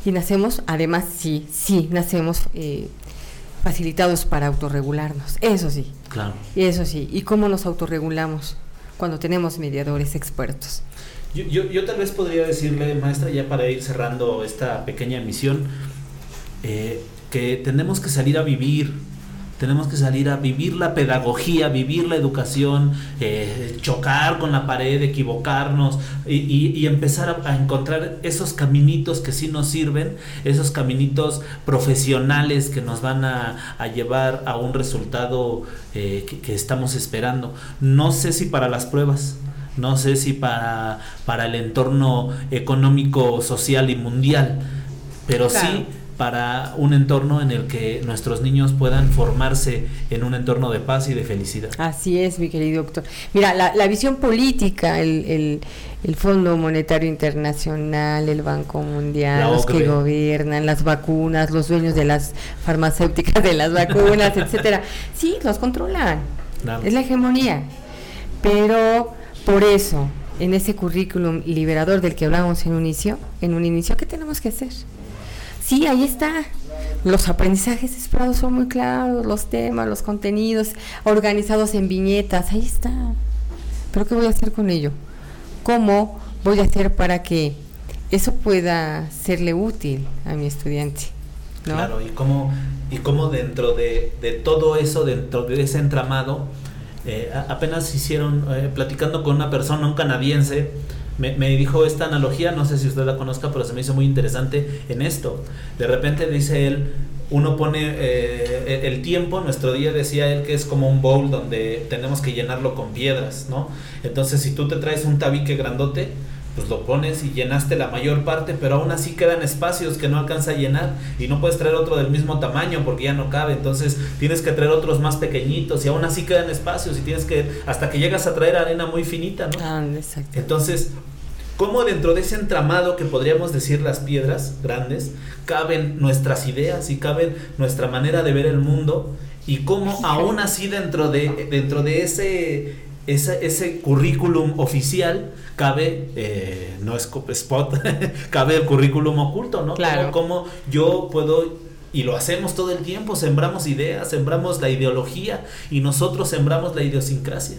Y nacemos, además, sí, sí, nacemos eh, facilitados para autorregularnos. Eso sí. Claro. Eso sí. ¿Y cómo nos autorregulamos? Cuando tenemos mediadores expertos. Yo, yo, yo, tal vez podría decirle, maestra, ya para ir cerrando esta pequeña emisión, eh, que tenemos que salir a vivir, tenemos que salir a vivir la pedagogía, vivir la educación, eh, chocar con la pared, equivocarnos y, y, empezar a, encontrar esos caminitos que sí nos sirven, esos caminitos profesionales que nos van a, a llevar a un resultado eh, que estamos esperando. No sé si para las pruebas, no sé si para, para el entorno económico, social y mundial, pero sí para un entorno en el que nuestros niños puedan formarse en un entorno de paz y de felicidad. Así es, mi querido doctor. Mira, la, la visión política, el, el, el, Fondo Monetario Internacional, el Banco Mundial, los que gobiernan, las vacunas, los dueños de las farmacéuticas de las vacunas, etcétera, sí, los controlan. Es la hegemonía. Pero por eso, en ese currículum liberador del que hablábamos en un inicio, en un inicio, ¿qué tenemos que hacer? Sí, ahí está. Los aprendizajes esperados son muy claros, los temas, los contenidos organizados en viñetas, ahí está. Pero ¿qué voy a hacer con ello? ¿Cómo voy a hacer para que eso pueda serle útil a mi estudiante? Claro, y cómo, y cómo dentro de, de, todo eso, dentro de ese entramado, eh, apenas hicieron, eh, platicando con una persona, un canadiense, me, dijo esta analogía, no sé si usted la conozca, pero se me hizo muy interesante en esto. De repente dice él, uno pone eh, el tiempo, nuestro día decía él que es como un bowl donde tenemos que llenarlo con piedras, ¿no? Entonces si tú te traes un tabique grandote, pues lo pones y llenaste la mayor parte, pero aún así quedan espacios que no alcanza a llenar y no puedes traer otro del mismo tamaño porque ya no cabe, entonces tienes que traer otros más pequeñitos y aún así quedan espacios y tienes que, hasta que llegas a traer arena muy finita, ¿no? Ah, exacto. Entonces, ¿cómo dentro de ese entramado que podríamos decir las piedras grandes, caben nuestras ideas y caben nuestra manera de ver el mundo? Y cómo aún así dentro de, dentro de ese, ese, ese currículum oficial cabe, eh, no es spot, *laughs* cabe el currículum oculto, ¿no? Claro. Como, yo puedo y lo hacemos todo el tiempo, sembramos ideas, sembramos la ideología y nosotros sembramos la idiosincrasia.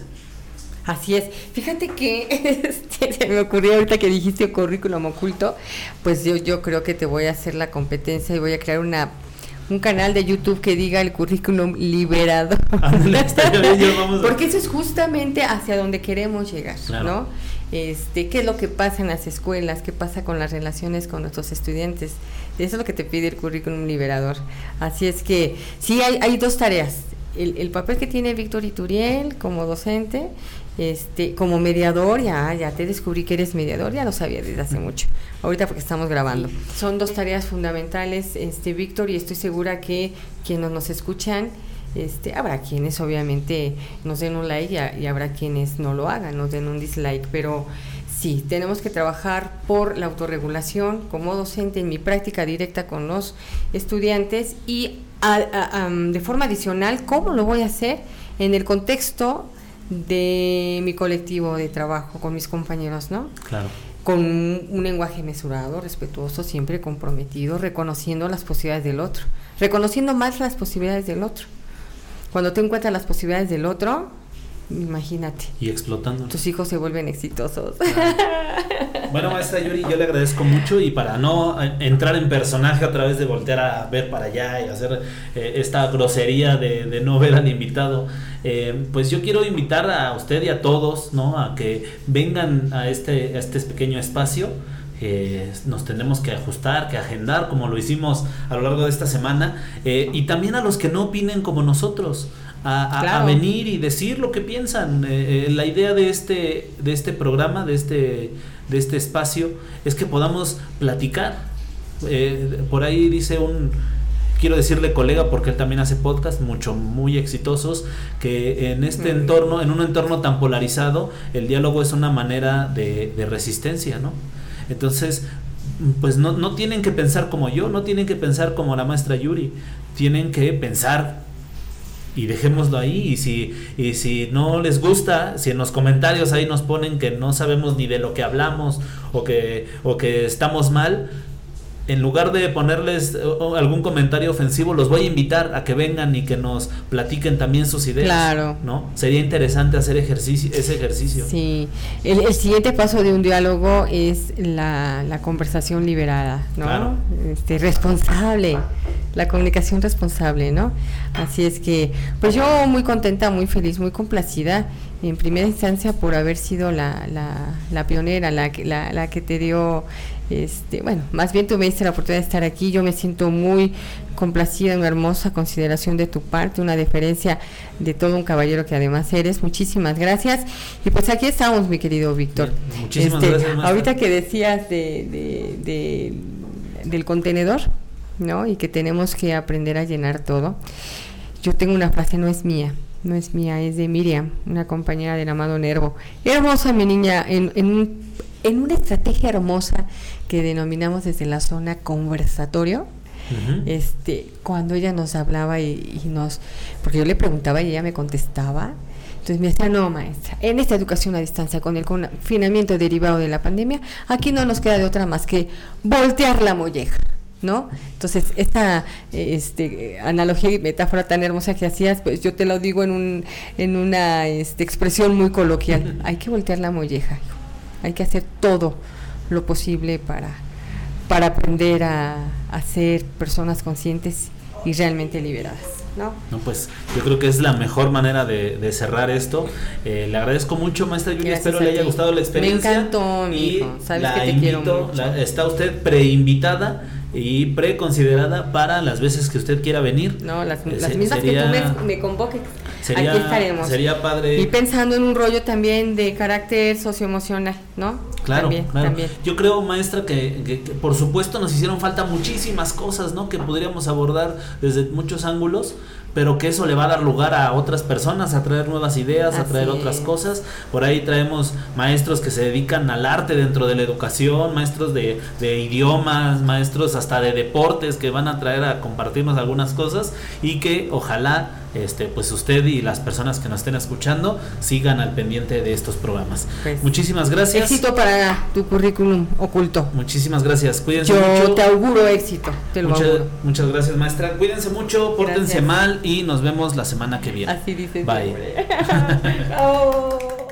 Así es. Fíjate que *laughs* este, se me ocurrió ahorita que dijiste currículum oculto, pues yo, yo creo que te voy a hacer la competencia y voy a crear una un canal de YouTube que diga el currículum liberado. *laughs* Porque eso es justamente hacia donde queremos llegar, ¿no? Este, qué es lo que pasa en las escuelas, qué pasa con las relaciones con nuestros estudiantes. Eso es lo que te pide el currículum liberador. Así es que sí hay, hay dos tareas. El, el papel que tiene Víctor Ituriel como docente este, como mediador, ya, ya te descubrí que eres mediador, ya lo sabía desde hace mucho. Ahorita porque estamos grabando. Son dos tareas fundamentales, este, Víctor, y estoy segura que quienes nos escuchan, este, habrá quienes obviamente nos den un like y, habrá quienes no lo hagan, nos den un dislike, pero sí, tenemos que trabajar por la autorregulación como docente en mi práctica directa con los estudiantes y de forma adicional, ¿cómo lo voy a hacer? En el contexto de mi colectivo de trabajo con mis compañeros, ¿no? Claro. Con un, lenguaje mesurado, respetuoso, siempre comprometido, reconociendo las posibilidades del otro, reconociendo más las posibilidades del otro. Cuando tú encuentras las posibilidades del otro, imagínate. Y explotando. Tus hijos se vuelven exitosos. Bueno, maestra Yuri, yo le agradezco mucho y para no eh, entrar en personaje a través de voltear a ver para allá y hacer eh, esta grosería de, de, no ver al invitado, eh, pues yo quiero invitar a usted y a todos, ¿no? A que vengan a este, a este pequeño espacio. nos tenemos que ajustar, que agendar, como lo hicimos a lo largo de esta semana, y también a los que no opinen como nosotros a, venir y decir lo que piensan. Eh, eh, la idea de este, de este programa, de este, de este espacio, es que podamos platicar. Eh, por ahí dice un, quiero decirle colega porque él también hace podcast mucho muy exitosos que en este entorno en un entorno tan polarizado el diálogo es una manera de, de resistencia no entonces pues no, no tienen que pensar como yo no tienen que pensar como la maestra Yuri. Tienen que pensar y dejémoslo ahí y si y si no les gusta si en los comentarios ahí nos ponen que no sabemos ni de lo que hablamos o que o que estamos mal en lugar de ponerles eh, algún comentario ofensivo, los voy a invitar a que vengan y que nos platiquen también sus ideas. Claro. ¿No? Sería interesante hacer ejercicio, ese ejercicio. Sí. El, siguiente paso de un diálogo es la, la conversación liberada, ¿no? Claro. Este, responsable, la comunicación responsable, ¿no? Así es que, pues yo muy contenta, muy feliz, muy complacida en primera instancia por haber sido la, la, la pionera, la, la, la que te dio este, bueno, más bien tú me diste la oportunidad de estar aquí, yo me siento muy complacida, una hermosa consideración de tu parte, una deferencia de todo un caballero que además eres. Muchísimas gracias. Y pues aquí estamos, mi querido Víctor. muchísimas este, gracias. Ahorita que decías de, de, del contenedor, ¿no? Y que tenemos que aprender a llenar todo. Yo tengo una frase, no es mía, no es mía, es de Miriam, una compañera del amado Nervo. Hermosa mi niña, en, en, en una estrategia hermosa que denominamos desde la zona conversatorio. Este, cuando ella nos hablaba y, nos, porque yo le preguntaba y ella me contestaba, entonces me decía, no, maestra, en esta educación a distancia, con el confinamiento derivado de la pandemia, aquí no nos queda de otra más que voltear la molleja. ¿No? Entonces, esta este, analogía y metáfora tan hermosa que hacías, pues yo te lo digo en, un, en una este, expresión muy coloquial. Hay que voltear la molleja, hay que hacer todo lo posible para, para aprender a, a ser personas conscientes y realmente liberadas. ¿No? no, pues yo creo que es la mejor manera de, de cerrar esto. Eh, le agradezco mucho, maestra Julia. Espero le haya gustado la experiencia. Me encantó, mi hijo. Sabes que te quiero mucho. está usted preinvitada y preconsiderada para las veces que usted quiera venir. No, las, eh, las mismas que tú me, me convoques. Sería, Aquí estaremos. Sería padre. Y pensando en un rollo también de carácter socioemocional, ¿no? Claro, también, Yo creo, maestra, que, por supuesto nos hicieron falta muchísimas cosas, ¿no? Que podríamos abordar desde muchos ángulos, pero que eso le va a dar lugar a otras personas, a traer nuevas ideas, a traer otras cosas. Por ahí traemos maestros que se dedican al arte dentro de la educación, maestros de, de idiomas, maestros hasta de deportes que van a traer a compartirnos algunas cosas y que ojalá este, pues usted y las personas que nos estén escuchando sigan al pendiente de estos programas. Pues, Muchísimas gracias. Éxito para tu currículum oculto. Muchísimas gracias. Cuídense Yo mucho. te auguro éxito. Te muchas, muchas gracias, maestra. Cuídense mucho, pórtense mal y nos vemos la semana que viene. Así dice. Bye. *laughs* *laughs*